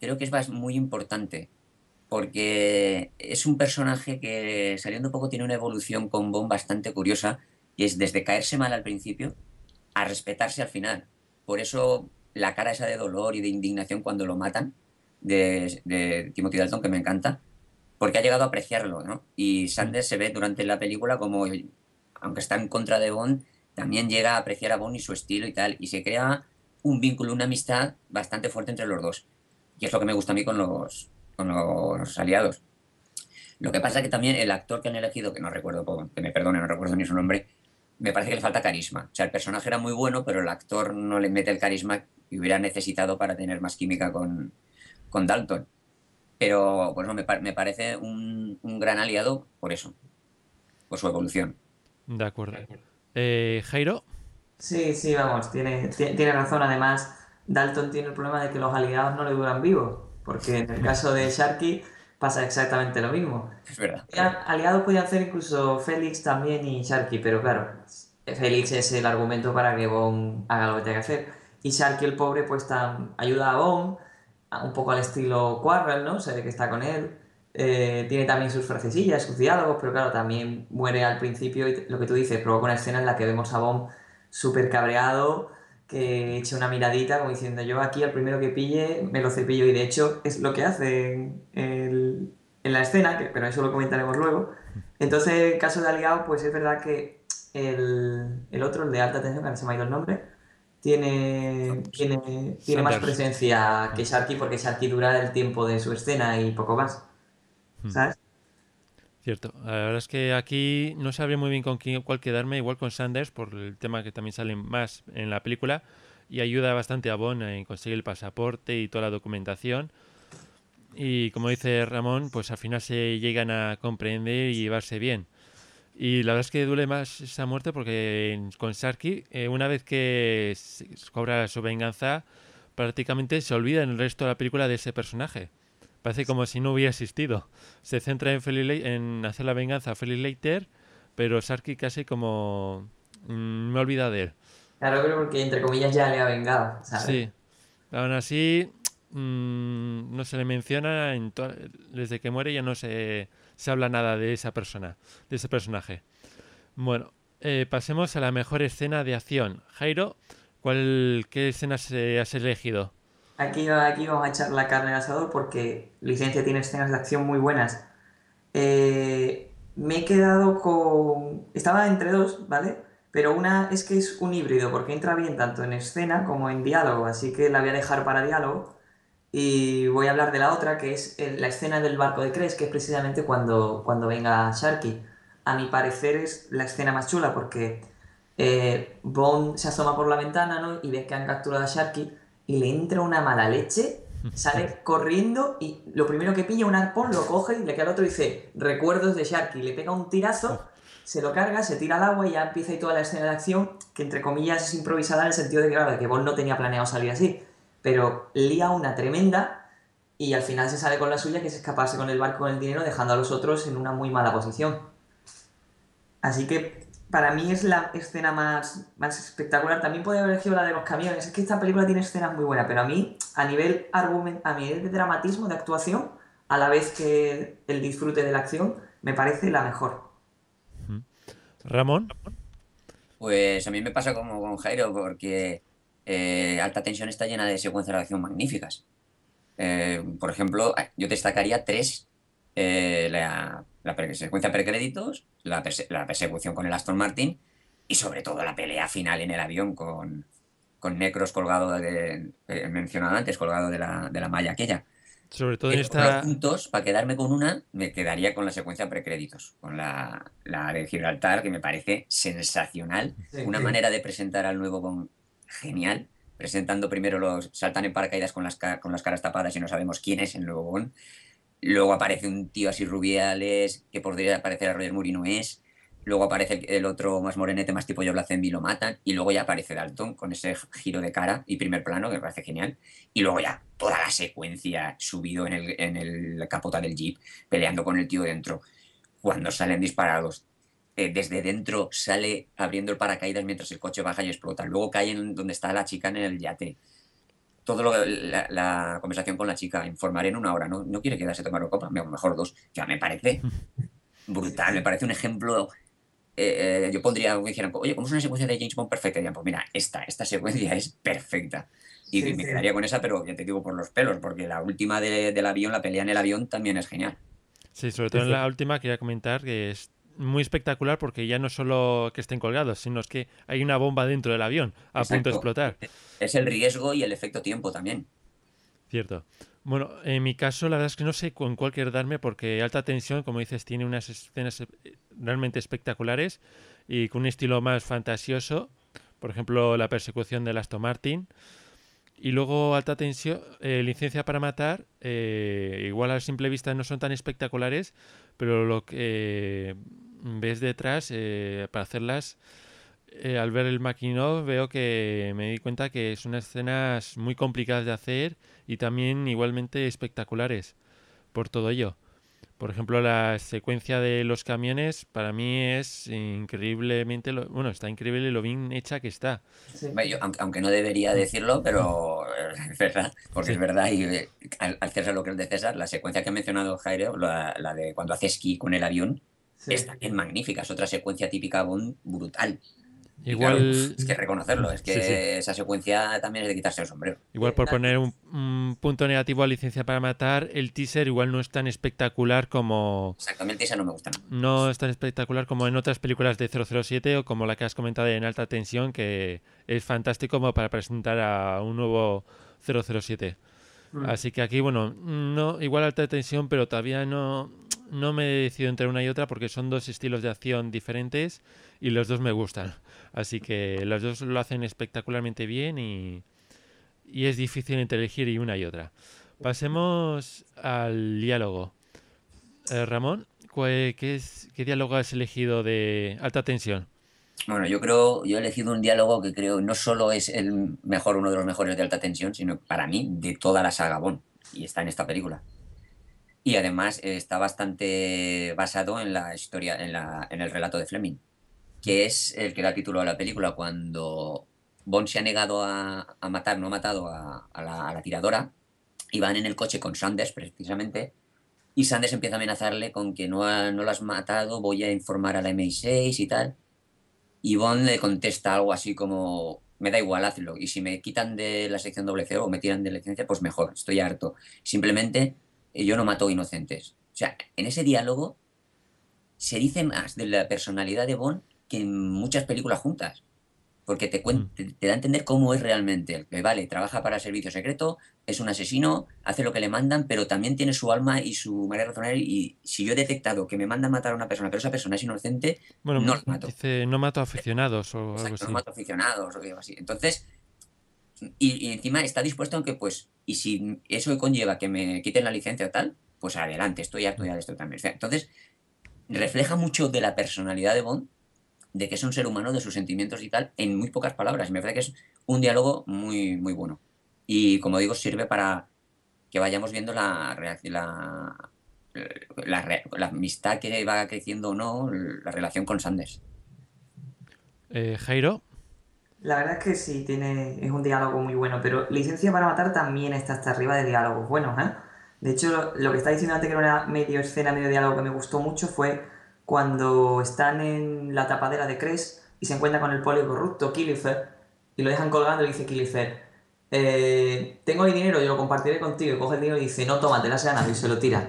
creo que es muy importante porque es un personaje que saliendo poco tiene una evolución con Bond bastante curiosa y es desde caerse mal al principio a respetarse al final. Por eso la cara esa de dolor y de indignación cuando lo matan de, de Timothy Dalton, que me encanta, porque ha llegado a apreciarlo, ¿no? Y Sanders se ve durante la película como, aunque está en contra de Bond, también llega a apreciar a Bond y su estilo y tal, y se crea un vínculo, una amistad bastante fuerte entre los dos. Y es lo que me gusta a mí con los, con los aliados. Lo que pasa es que también el actor que han elegido, que no recuerdo, que me perdone, no recuerdo ni su nombre, me parece que le falta carisma. O sea, el personaje era muy bueno, pero el actor no le mete el carisma que hubiera necesitado para tener más química con, con Dalton. Pero, bueno, me, me parece un, un, gran aliado por eso, por su evolución. De acuerdo. Eh, Jairo. Sí, sí, vamos, tiene, tiene razón. Además, Dalton tiene el problema de que los aliados no le duran vivos. Porque en el caso de Sharky pasa exactamente lo mismo. Es verdad. Aliados podían ser incluso Félix también y Sharky, pero claro, Félix es el argumento para que Bond haga lo que tenga que hacer. Y Sharky, el pobre, pues tan, ayuda a Bond, un poco al estilo Quarrel, ¿no? Se ve que está con él. Eh, tiene también sus frasecillas, sus diálogos, pero claro, también muere al principio y lo que tú dices, provoca una escena en la que vemos a Bond súper cabreado, que eche una miradita como diciendo yo aquí al primero que pille me lo cepillo y de hecho es lo que hace en, en, la escena, que, pero eso lo comentaremos luego. Entonces, en caso de aliado, pues es verdad que el, el otro, el de alta tensión, que se me ha ido el nombre, tiene, tiene, tiene más presencia que Sharky porque Sharky dura el tiempo de su escena y poco más. Hmm. ¿Sabes? Cierto. La verdad es que aquí no sabría muy bien con quién, cuál quedarme, igual con Sanders, por el tema que también sale más en la película y ayuda bastante a Bond en conseguir el pasaporte y toda la documentación. Y como dice Ramón, pues al final se llegan a comprender y llevarse bien. Y la verdad es que duele más esa muerte porque con Sharky, eh, una vez que cobra su venganza, prácticamente se olvida en el resto de la película de ese personaje. Parece como si no hubiera existido. Se centra en, en hacer la venganza a Felix Leiter, pero Sharky casi como... Mm, me olvida de él. Claro, pero porque entre comillas ya le ha vengado, ¿sabes? Sí. Aún así, mmm, no se le menciona, en desde que muere ya no se, se habla nada de esa persona, de ese personaje. Bueno, eh, pasemos a la mejor escena de acción. Jairo, ¿cuál, ¿qué escena has elegido? Aquí, aquí vamos a echar la carne al asador porque Licencia tiene escenas de acción muy buenas. Eh, me he quedado con... Estaba entre dos, ¿vale? Pero una es que es un híbrido porque entra bien tanto en escena como en diálogo, así que la voy a dejar para diálogo. Y voy a hablar de la otra, que es la escena del barco de Cres, que es precisamente cuando, cuando venga Sharky. A mi parecer es la escena más chula porque eh, Bond se asoma por la ventana ¿no? y ve que han capturado a Sharky y le entra una mala leche, sale corriendo y lo primero que pilla un arpón, lo coge y le queda al otro y dice, recuerdos de Sharky, le pega un tirazo, se lo carga, se tira al agua y ya empieza ahí toda la escena de acción, que entre comillas es improvisada en el sentido de que, claro, que Bond no tenía planeado salir así, pero lía una tremenda y al final se sale con la suya, que es escaparse con el barco con el dinero, dejando a los otros en una muy mala posición. Así que para mí es la escena más, más espectacular. También podría haber sido la de los camiones. Es que esta película tiene escenas muy buenas, pero a mí, a nivel, argument, a nivel de dramatismo, de actuación, a la vez que el disfrute de la acción, me parece la mejor. Ramón. Pues a mí me pasa como con Jairo, porque eh, Alta Tensión está llena de secuencias de acción magníficas. Eh, por ejemplo, yo destacaría tres. Eh, la la secuencia precréditos, la, la persecución con el Aston Martin y sobre todo la pelea final en el avión con, con Necros colgado de, eh, mencionado antes, colgado de la, de la malla aquella. Sobre todo en esta... puntos, para quedarme con una, me quedaría con la secuencia precréditos, con la, la de Gibraltar, que me parece sensacional. una manera de presentar al nuevo con genial, presentando primero los... saltan en paracaídas con las, con las caras tapadas y no sabemos quién es el nuevo Bond Luego aparece un tío así rubiales que podría parecer a Roger Moore y no es. Luego aparece el, otro más morenete, más tipo Yo Blackenby y lo matan. Y luego ya aparece Dalton con ese giro de cara y primer plano que me parece genial. Y luego ya toda la secuencia subido en el, en el capota del jeep, peleando con el tío dentro. Cuando salen disparados, eh, desde dentro sale abriendo el paracaídas mientras el coche baja y explota. Luego cae en donde está la chica en el yate. Todo lo, la, la conversación con la chica, informaré en una hora, ¿no? No quiere quedarse a tomar una copa, me- mejor dos. Ya me parece brutal, me parece un ejemplo. eh, eh, yo pondría, me dijeran, oye, ¿cómo es una secuencia de James Bond perfecta? Y dirían, pues mira, esta, esta secuencia es perfecta. Y Sí, me sí. quedaría con esa, pero ya te digo por los pelos, porque la última de- del avión, la pelea en el avión, también es genial. Sí, sobre todo en la última quería comentar que es muy espectacular porque ya no solo que estén colgados, sino es que hay una bomba dentro del avión a punto de explotar. Es el riesgo y el efecto tiempo también. Cierto. Bueno, en mi caso, la verdad es que no sé con cuál quedarme porque Alta Tensión, como dices, tiene unas escenas eh, realmente espectaculares y con un estilo más fantasioso. Por ejemplo, la persecución del Aston Martin. Y luego Alta Tensión, eh, Licencia para Matar, eh, igual a simple vista no son tan espectaculares, pero lo que eh, ves detrás eh, para hacerlas, eh, al ver el of, veo que me di cuenta que son escenas muy complicadas de hacer y también igualmente espectaculares por todo ello. Por ejemplo, la secuencia de los camiones para mí es increíblemente, lo- bueno, está increíble lo bien hecha que está. Sí. Yo, aunque, aunque no debería decirlo, pero es verdad, porque Sí. es verdad, y eh, al, al César lo que es de César, la secuencia que ha mencionado Jairo, la, la de cuando hace esquí con el avión, Sí. es también magnífica, es otra secuencia típica Bond brutal. Igual, claro, es que reconocerlo, es que Sí, sí. esa secuencia también es de quitarse el sombrero. igual por poner un, un punto negativo a Licencia para Matar, el teaser igual no es tan espectacular como Exactamente, esa no me gusta. nada. no es tan espectacular como en otras películas de 007 o como la que has comentado en Alta Tensión, que es fantástico como para presentar a un nuevo 007. Mm. Así que aquí, bueno, no igual alta tensión, pero todavía no, no me he decidido entre una y otra porque son dos estilos de acción diferentes y los dos me gustan. Así que los dos lo hacen espectacularmente bien y, y es difícil entre elegir y una y otra. Pasemos al diálogo. Eh, Ramón, ¿cuál- ¿qué, es, ¿qué diálogo has elegido de alta tensión? Bueno, yo creo, yo he elegido un diálogo que creo no solo es el mejor, uno de los mejores de alta tensión, sino para mí de toda la saga Bond, y está en esta película. Y además está bastante basado en la historia, en, la, en el relato de Fleming, que es el que da título a la película, cuando Bond se ha negado a, matar, no ha matado a, la, la tiradora, y van en el coche con Sanders precisamente, y Sanders empieza a amenazarle con que no, ha- lo has matado, voy a informar a la MI6 y tal. Y Bond le contesta algo así como, me da igual, hazlo. Y si me quitan de la sección cero o me tiran de licencia, pues mejor, estoy harto. Simplemente eh, yo no mato inocentes. O sea, en ese diálogo se dice más de la personalidad de Bond que en muchas películas juntas. Porque te, cuen- te, te da a entender cómo es realmente. Que vale, trabaja para servicio secreto, es un asesino, hace lo que le mandan, pero también tiene su alma y su manera de razonar. Y si yo he detectado que me mandan matar a una persona, pero esa persona es inocente, Bueno, No lo mato. dice, no mato aficionados o algo Exacto, así. no mato aficionados o algo así. Entonces, y, y encima está dispuesto a que, pues, y si eso conlleva que me quiten la licencia o tal, pues adelante, estoy harto ya de esto también. O sea, entonces, refleja mucho de la personalidad de Bond, de que es un ser humano, de sus sentimientos y tal, en muy pocas palabras. Y me parece que es un diálogo muy, muy bueno. Y como digo, sirve para que vayamos viendo la reacción, la, la, la amistad que va creciendo o no, la relación con Sanders. Eh, Jairo, La verdad es que sí, tiene, es un diálogo muy bueno, pero Licencia para Matar también está hasta arriba de diálogos buenos, ¿eh? De hecho, lo, lo que está diciendo antes que era una medio escena, medio diálogo que me gustó mucho fue cuando están en la tapadera de Cres y se encuentra con el poli corrupto, Killifer, y lo dejan colgando y dice Killifer, eh, tengo el dinero, yo lo compartiré contigo, y coge el dinero y dice, no, tómate, la ganado y se lo tira.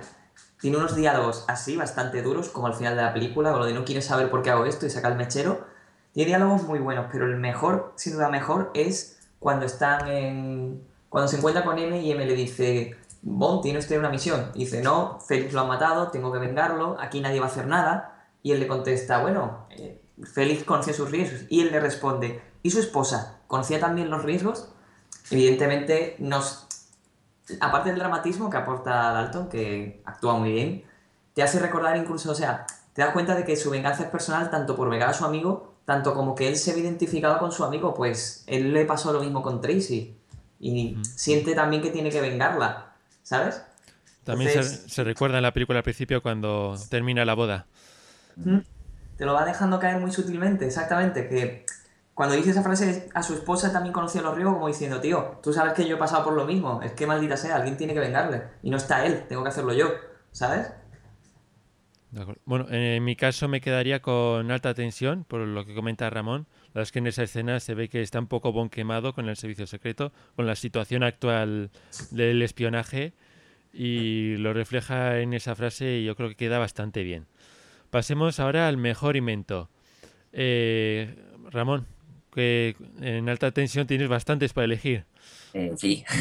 Tiene unos diálogos así, bastante duros, como al final de la película, con lo de no quieres saber por qué hago esto y saca el mechero. Tiene diálogos muy buenos, pero el mejor, sin duda mejor, es cuando están. Cuando se encuentra con M y M le dice: Bond, tiene usted una misión. Y dice: No, Félix lo ha matado, tengo que vengarlo, aquí nadie va a hacer nada. Y él le contesta: Bueno, eh, Félix conocía sus riesgos. Y él le responde: ¿Y su esposa? ¿Conocía también los riesgos? Evidentemente, nos. aparte del dramatismo que aporta Dalton, que actúa muy bien, te hace recordar incluso, o sea, te das cuenta de que su venganza es personal tanto por vengar a su amigo, tanto como que él se ve identificado con su amigo, pues él le pasó lo mismo con Tracy y siente también que tiene que vengarla, ¿sabes? También se, recuerda en la película al principio cuando termina la boda. Te lo va dejando caer muy sutilmente, exactamente, que cuando dice esa frase a su esposa también conocía los riesgos como diciendo, tío, tú sabes que yo he pasado por lo mismo, es que maldita sea, alguien tiene que vengarle y no está él, tengo que hacerlo yo, ¿sabes? Bueno, en mi caso me quedaría con alta tensión, por lo que comenta Ramón. La verdad es que en esa escena se ve que está un poco bon quemado con el servicio secreto, con la situación actual del espionaje, y lo refleja en esa frase y yo creo que queda bastante bien. Pasemos ahora al mejor invento. Eh, Ramón, que en alta tensión tienes bastantes para elegir. Eh, sí.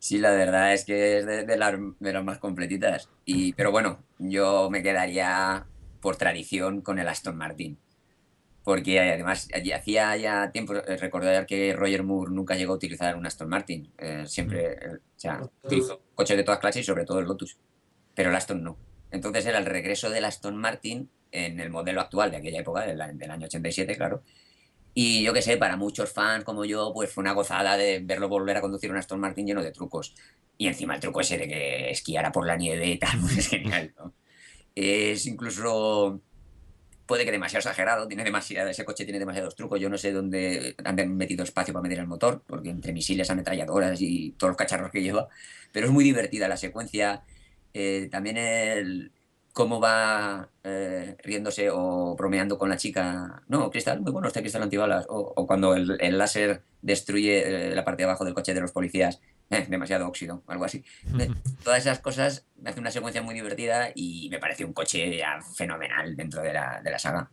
Sí, la verdad es que es de, las, más completitas. Y, pero bueno, yo me quedaría por tradición con el Aston Martin. Porque además hacía ya tiempo eh, recordar que Roger Moore nunca llegó a utilizar un Aston Martin. Eh, siempre mm. o sea, utilizó coches de todas clases y sobre todo el Lotus. Pero el Aston no. Entonces era el regreso del Aston Martin en el modelo actual de aquella época, del, del año 87, claro y yo qué sé, para muchos fans como yo, pues fue una gozada de verlo volver a conducir un Aston Martin lleno de trucos. Y encima el truco ese de que esquiara por la nieve y tal, pues es genial. Es incluso puede que demasiado exagerado, tiene demasiado, ese coche tiene demasiados trucos, yo no sé dónde han metido espacio para meter el motor, porque entre misiles, ametralladoras y todos los cacharros que lleva, pero es muy divertida la secuencia, eh, también el, cómo va eh, riéndose o bromeando con la chica. No, cristal, muy bueno este cristal antibalas. O, cuando el, láser destruye eh, la parte de abajo del coche de los policías. Demasiado óxido, algo así. todas esas cosas me hace una secuencia muy divertida y me parece un coche fenomenal dentro de la, de la saga.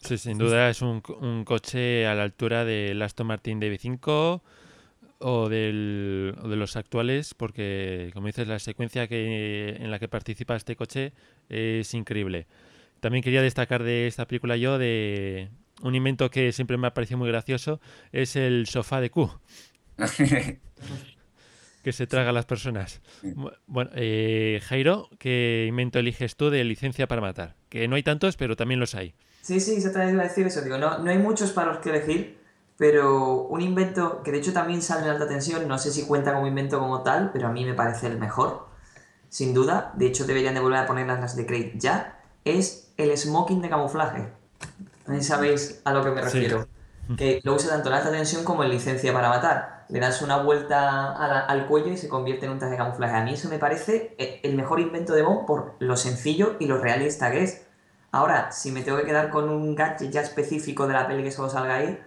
Sí, sin duda es un, un, coche a la altura del Aston Martin DB5 o, del, de los actuales, porque como dices, la secuencia que, en la que participa este coche es increíble. También quería destacar de esta película yo de un invento que siempre me ha parecido muy gracioso, es el sofá de Q. que se traga a las personas. Bueno, eh, Jairo, ¿qué invento eliges tú de licencia para matar? Que no hay tantos, pero también los hay. Sí, sí, se te iba a decir eso. Digo, no, no hay muchos para los que elegir, pero un invento que de hecho también sale en alta tensión, no sé si cuenta como invento como tal, pero a mí me parece el mejor, sin duda. De hecho, deberían de volver a poner las de Craig ya. Es el smoking de camuflaje. Sabéis a lo que me refiero. Que lo usa tanto en alta tensión como en licencia para matar. Le das una vuelta al cuello y se convierte en un traje de camuflaje. A mí eso me parece eh, el mejor invento de Bond por lo sencillo y lo realista que es. Ahora, si me tengo que quedar con un gadget ya específico de la peli que solo salga ahí,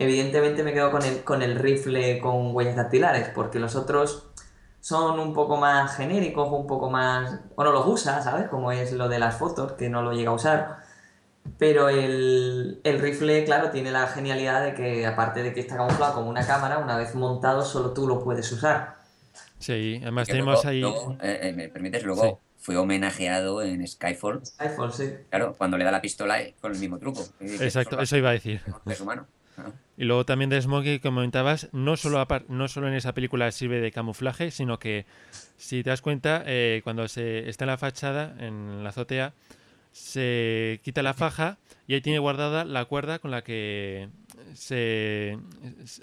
Evidentemente me quedo con el, con el rifle con huellas dactilares, porque los otros son un poco más genéricos, un poco más... o no los usa, ¿sabes? Como es lo de las fotos, que no lo llega a usar. Pero el, rifle, claro, tiene la genialidad de que, aparte de que está camuflado como una cámara, una vez montado, solo tú lo puedes usar. Sí, además tenemos ahí... Eh, eh, ¿Me permites? Luego fue homenajeado en Skyfall. Skyfall, sí. Claro, cuando le da la pistola con el mismo truco. Exacto, eso iba a decir. Es humano. Y luego también de Smokey, como comentabas, no solo, no solo en esa película sirve de camuflaje, sino que, si te das cuenta, eh, cuando se está en la fachada, en la azotea, se quita la faja y ahí tiene guardada la cuerda con la que se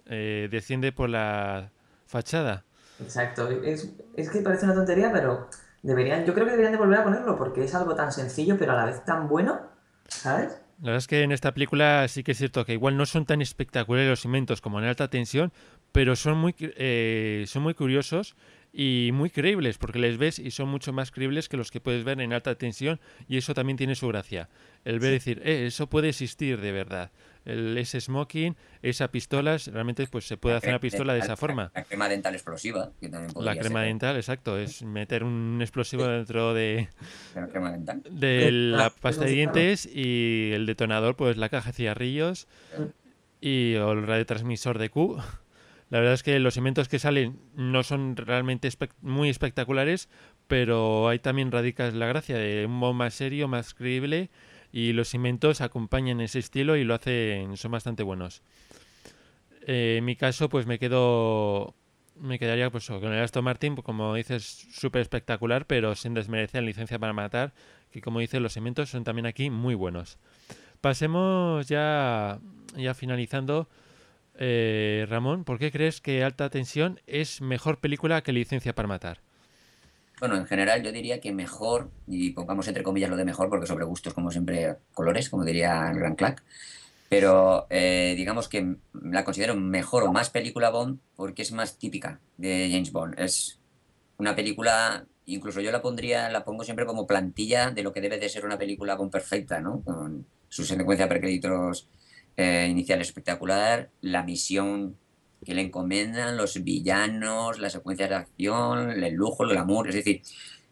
eh, desciende por la fachada. Exacto. Es, es, que parece una tontería, pero deberían, yo creo que deberían de volver a ponerlo porque es algo tan sencillo, pero a la vez tan bueno, ¿sabes? La verdad es que en esta película sí que es cierto que igual no son tan espectaculares los inventos como en alta tensión, pero son muy, eh, son muy curiosos y muy creíbles, porque les ves y son mucho más creíbles que los que puedes ver en alta tensión, y eso también tiene su gracia. El ver decir, eh, eso puede existir de verdad. El, ese smoking, esa pistola, realmente pues se puede hacer una pistola de esa forma. La crema dental explosiva, que también La crema dental, exacto, es meter un explosivo dentro de, la crema dental. de la pasta de dientes y el detonador, pues la caja de cigarrillos y el radiotransmisor de Q. La verdad es que los inventos que salen no son realmente muy espectaculares, pero ahí también radica la gracia de un modo más serio, más creíble, y los inventos acompañan ese estilo y lo hacen, son bastante buenos. Eh, en mi caso, pues me quedo me quedaría pues con el Aston Martin, como dices, súper espectacular, pero sin desmerecer licencia para matar, que como dices, los segmentos son también aquí muy buenos. Pasemos ya, ya finalizando. Eh, Ramón, ¿por qué crees que Alta Tensión es mejor película que Licencia para Matar? Bueno, en general yo diría que mejor, y pongamos entre comillas lo de mejor, porque sobre gustos, como siempre, colores, como diría el Gran Clack, pero eh, digamos que la considero mejor o más película Bond porque es más típica de James Bond. Es una película, incluso yo la pondría, la pongo siempre como plantilla de lo que debe de ser una película Bond perfecta, ¿no? Con su secuencia de precréditos eh, inicial espectacular, la misión que le encomiendan, los villanos, las secuencias de acción, el lujo, el glamour. Es decir,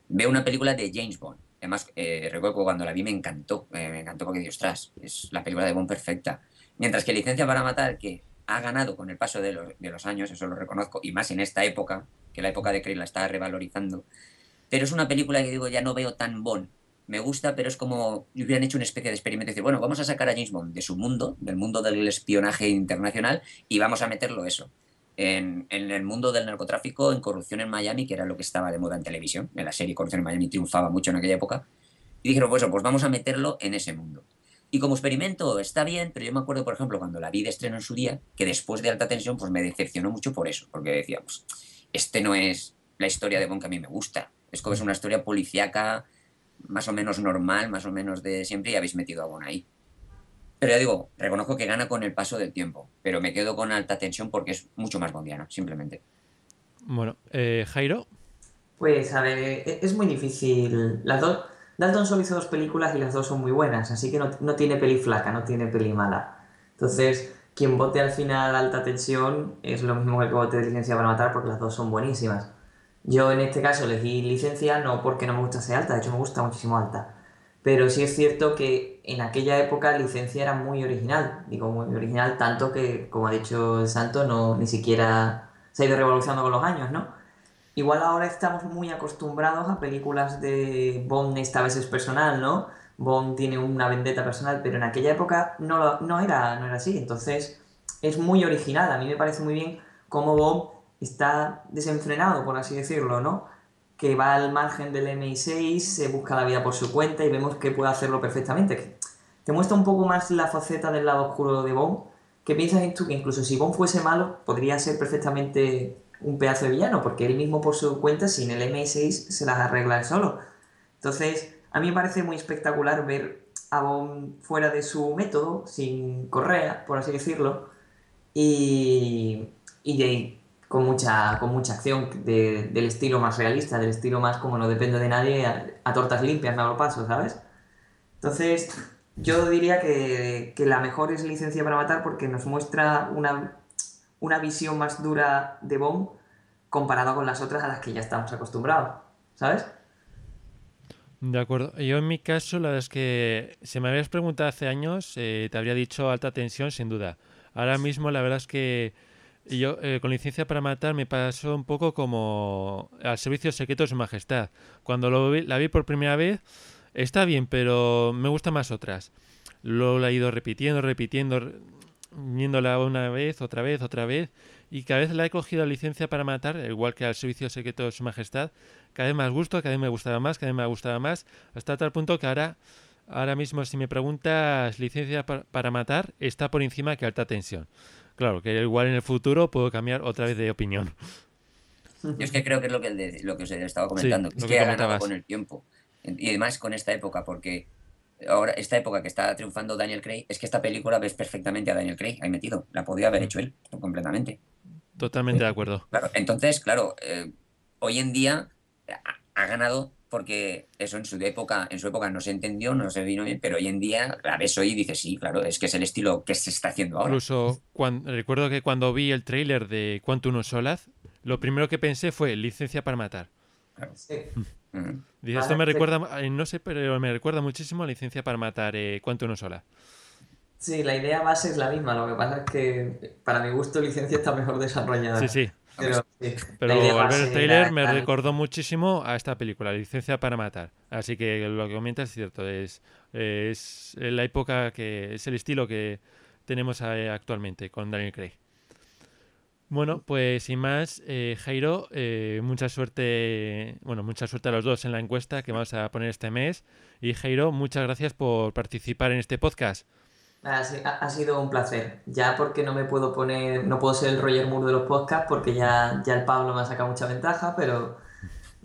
veo una película de James Bond. Además, eh, recuerdo cuando la vi me encantó. Eh, me encantó porque, ostras, es la película de Bond perfecta. Mientras que Licencia para Matar, que ha ganado con el paso de los, de los años, eso lo reconozco, y más en esta época, que la época de Craig la está revalorizando. Pero es una película que digo, ya no veo tan Bond. Me gusta, pero es como hubieran hecho una especie de experimento. Decir, bueno, vamos a sacar a James Bond de su mundo, del mundo del espionaje internacional, y vamos a meterlo eso. En, en, el mundo del narcotráfico, en Corrupción en Miami, que era lo que estaba de moda en televisión. En la serie Corrupción en Miami triunfaba mucho en aquella época. Y dijeron, pues, pues vamos a meterlo en ese mundo. Y como experimento está bien, pero yo me acuerdo, por ejemplo, cuando la vi de estreno en su día, que después de Alta Tensión, pues me decepcionó mucho por eso, porque decía, pues, este no es la historia de Bond que a mí me gusta. Es como es una historia policíaca, más o menos normal, más o menos de siempre, y habéis metido a Bond ahí. Pero ya digo, reconozco que gana con el paso del tiempo, pero me quedo con alta tensión porque es mucho más bondiana, simplemente. Bueno, eh, Jairo. Pues a ver, e-, es muy difícil. Las dos, Dalton solo hizo dos películas y las dos son muy buenas, así que no, no tiene peli flaca, no tiene peli mala. Entonces, quien vote al final alta tensión es lo mismo que el que vote de licencia para matar porque las dos son buenísimas. Yo en este caso elegí licencia no porque no me gustase alta, de hecho me gusta muchísimo alta. Pero sí es cierto que en aquella época licencia era muy original, digo muy original tanto que, como ha dicho Santo, no, ni siquiera se ha ido revolucionando con los años, ¿no? Igual ahora estamos muy acostumbrados a películas de Bond esta vez es personal, ¿no? Bond tiene una vendetta personal, pero en aquella época no, no, era, no era así. Entonces es muy original. A mí me parece muy bien cómo Bond está desenfrenado, por así decirlo, ¿no? Que va al margen del MI6, se busca la vida por su cuenta y vemos que puede hacerlo perfectamente. Te muestra un poco más la faceta del lado oscuro de Bond. ¿Qué piensas tú que incluso si Bond fuese malo, podría ser perfectamente un pedazo de villano, porque él mismo por su cuenta, sin el MI6, se las arregla él solo. Entonces, a mí me parece muy espectacular ver a Bond fuera de su método, sin correa, por así decirlo, y, y con, mucha, con mucha acción, de, del estilo más realista, del estilo más como no depende de nadie, a, a tortas limpias me hago paso, ¿sabes? Entonces, yo diría que, que, la mejor es Licencia para Matar porque nos muestra una, una visión más dura de Bond comparado con las otras a las que ya estamos acostumbrados, ¿sabes? De acuerdo. Yo en mi caso, la verdad es que si me habías preguntado hace años, eh, te habría dicho alta tensión, sin duda. Ahora mismo, la verdad es que yo eh, con licencia para matar me pasó un poco como al servicio secreto de su majestad. Cuando lo vi, la vi por primera vez, está bien, pero me gustan más otras. La he ido repitiendo, repitiendo, viéndola una vez, otra vez, otra vez, y cada vez la he cogido a licencia para matar, igual que al servicio secreto de su majestad, cada vez más gusto, cada vez me gustaba más, cada vez me gustaba más, hasta tal punto que ahora, ahora mismo si me preguntas licencia para matar, está por encima que alta tensión. Claro, que igual en el futuro puedo cambiar otra vez de opinión. Yo es que creo que es lo que, de, lo que os estaba comentando, Sí, es que, que ha ganado con el tiempo. Y además con esta época, porque ahora esta época que está triunfando Daniel Craig, es que esta película ves perfectamente a Daniel Craig ahí metido. La podía haber hecho él completamente. Totalmente de acuerdo. Claro, entonces, claro, eh, hoy en día ha, ha ganado porque eso en su época, en su época no se entendió, no se vino bien, pero hoy en día la ves hoy y dices, sí, claro, es que es el estilo que se está haciendo ahora. Incluso recuerdo que cuando vi el tráiler de Quantum of Solace, lo primero que pensé fue licencia para matar. Sí. Ujú. Dice, esto me sí. recuerda, eh, no sé, pero me recuerda muchísimo a licencia para matar eh, Quantum of Solace. Sí, la idea base es la misma, lo que pasa es que para mi gusto licencia está mejor desarrollada. Sí, sí. Pero, sí, Pero al ver el tráiler era- me recordó muchísimo a esta película, Licencia para matar. Así que lo que comentas es cierto, es, es la época que es el estilo que tenemos actualmente con Daniel Craig. Bueno, pues sin más, eh, Jairo, eh, mucha suerte, bueno, mucha suerte a los dos en la encuesta que vamos a poner este mes. Y Jairo, muchas gracias por participar en este podcast. Ha, ha sido un placer. Ya porque no me puedo poner, no puedo ser el Roger Moore de los podcasts porque ya, ya el Pablo me ha sacado mucha ventaja, pero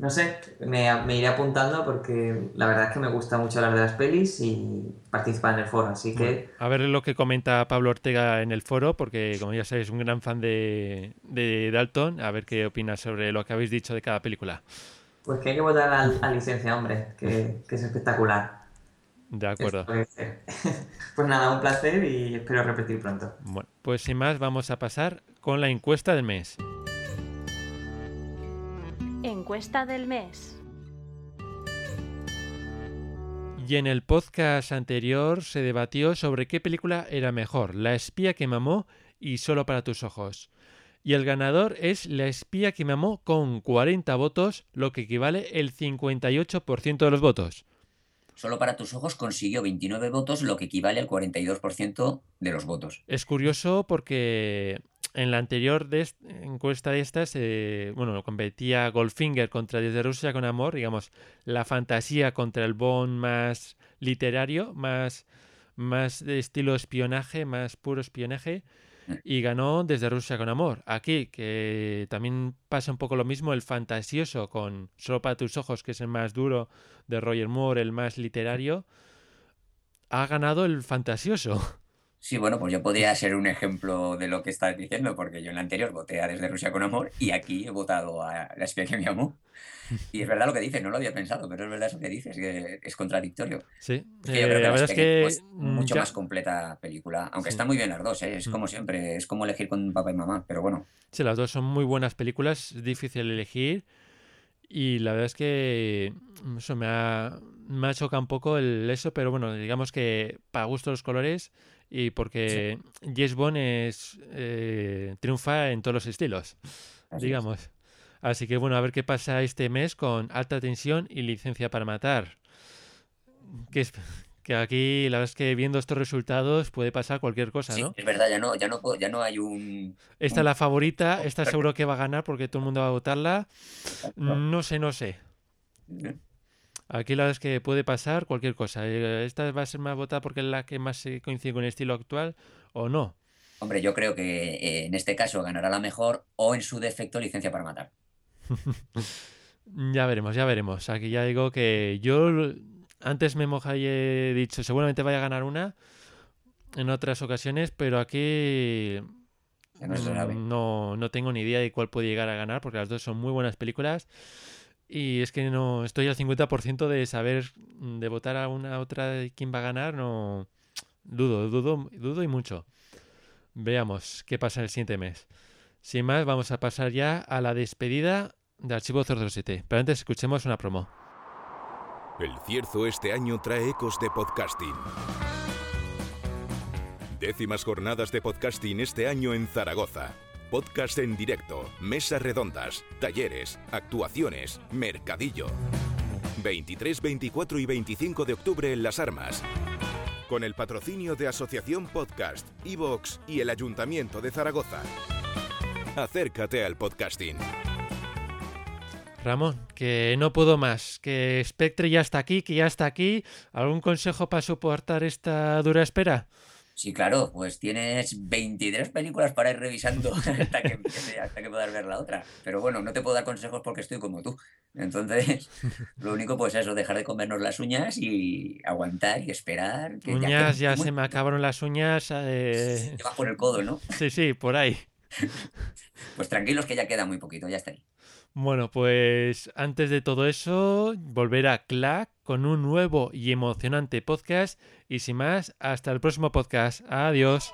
no sé, me, me, iré apuntando porque la verdad es que me gusta mucho hablar de las pelis y participar en el foro, así que... a ver lo que comenta Pablo Ortega en el foro, porque como ya sabéis, es un gran fan de, de, Dalton, a ver qué opina sobre lo que habéis dicho de cada película. Pues que hay que votar a, a licencia, hombre, que, que, es espectacular. De acuerdo. Pues nada, un placer y espero repetir pronto. Bueno, pues sin más vamos a pasar con la encuesta del mes. Encuesta del mes. Y en el podcast anterior se debatió sobre qué película era mejor, La espía que mamó y Solo para tus ojos. Y el ganador es La espía que mamó con 40 votos, lo que equivale el 58% de los votos. Solo para tus ojos consiguió 29 votos, lo que equivale al 42% de los votos. Es curioso porque en la anterior de encuesta de estas, eh, bueno, competía Goldfinger contra Desde Rusia con Amor, digamos, la fantasía contra el Bond más literario, más, más de estilo espionaje, más puro espionaje, y ganó Desde Rusia con Amor. Aquí, que también pasa un poco lo mismo, el fantasioso con Solo para tus ojos, que es el más duro de Roger Moore, el más literario, ha ganado el fantasioso. Sí, bueno, pues yo podría ser un ejemplo de lo que estás diciendo, porque yo en la anterior voté a Desde Rusia con Amor y aquí he votado a La espía que me amó. Y es verdad lo que dices, no lo había pensado, pero es verdad eso que dices, que es contradictorio. Sí, es que yo creo que la verdad es que es mucho más completa película, aunque están muy bien las dos, ¿eh? es como siempre, es como elegir con papá y mamá, pero bueno. Sí, las dos son muy buenas películas, es difícil elegir y la verdad es que eso me ha, me ha chocado un poco el eso, pero bueno, digamos que para gusto los colores y porque sí. Bond es, eh, triunfa en todos los estilos, Así digamos. Es. Así que bueno, a ver qué pasa este mes con Alta Tensión y Licencia para Matar. Que, es, que aquí, la verdad es que viendo estos resultados puede pasar cualquier cosa, sí, ¿no? Es verdad, ya no, ya no, ya no hay un... Esta es la favorita, esta seguro que va a ganar porque todo el mundo va a votarla. No sé, no sé. Aquí la verdad es que puede pasar cualquier cosa. Eh, ¿Esta va a ser más votada porque es la que más coincide con el estilo actual o no? Hombre, yo creo que eh, en este caso ganará la mejor o en su defecto licencia para matar. ya veremos, ya veremos. Aquí ya digo que yo antes me moja y he dicho seguramente vaya a ganar una en otras ocasiones, pero aquí no, no, no tengo ni idea de cuál puede llegar a ganar porque las dos son muy buenas películas. Y es que no estoy al 50% de saber, de votar a una otra de quién va a ganar, no dudo, dudo, dudo y mucho. Veamos qué pasa el siguiente mes. Sin más, vamos a pasar ya a la despedida de Archivo 007. Pero antes escuchemos una promo. El Cierzo este año trae ecos de podcasting. Décimas jornadas de podcasting este año en Zaragoza. Podcast en directo, mesas redondas, talleres, actuaciones, mercadillo. 23, 24 y 25 de octubre en Las Armas. Con el patrocinio de Asociación Podcast, Evox y el Ayuntamiento de Zaragoza. Acércate al podcasting. Ramón, que no puedo más, que Spectre ya está aquí, que ya está aquí. ¿Algún consejo para soportar esta dura espera? Sí, claro, pues tienes 23 películas para ir revisando hasta que, empiece, hasta que puedas ver la otra. Pero bueno, no te puedo dar consejos porque estoy como tú. Entonces, lo único pues eso, dejar de comernos las uñas y aguantar y esperar. Que uñas, ya, que... ya se me acabaron las uñas. Eh... Te vas por el codo, ¿no? Sí, sí, por ahí. Pues tranquilos que ya queda muy poquito, ya está ahí. Bueno, pues antes de todo eso, volver a Clack con un nuevo y emocionante podcast. Y sin más, hasta el próximo podcast. Adiós.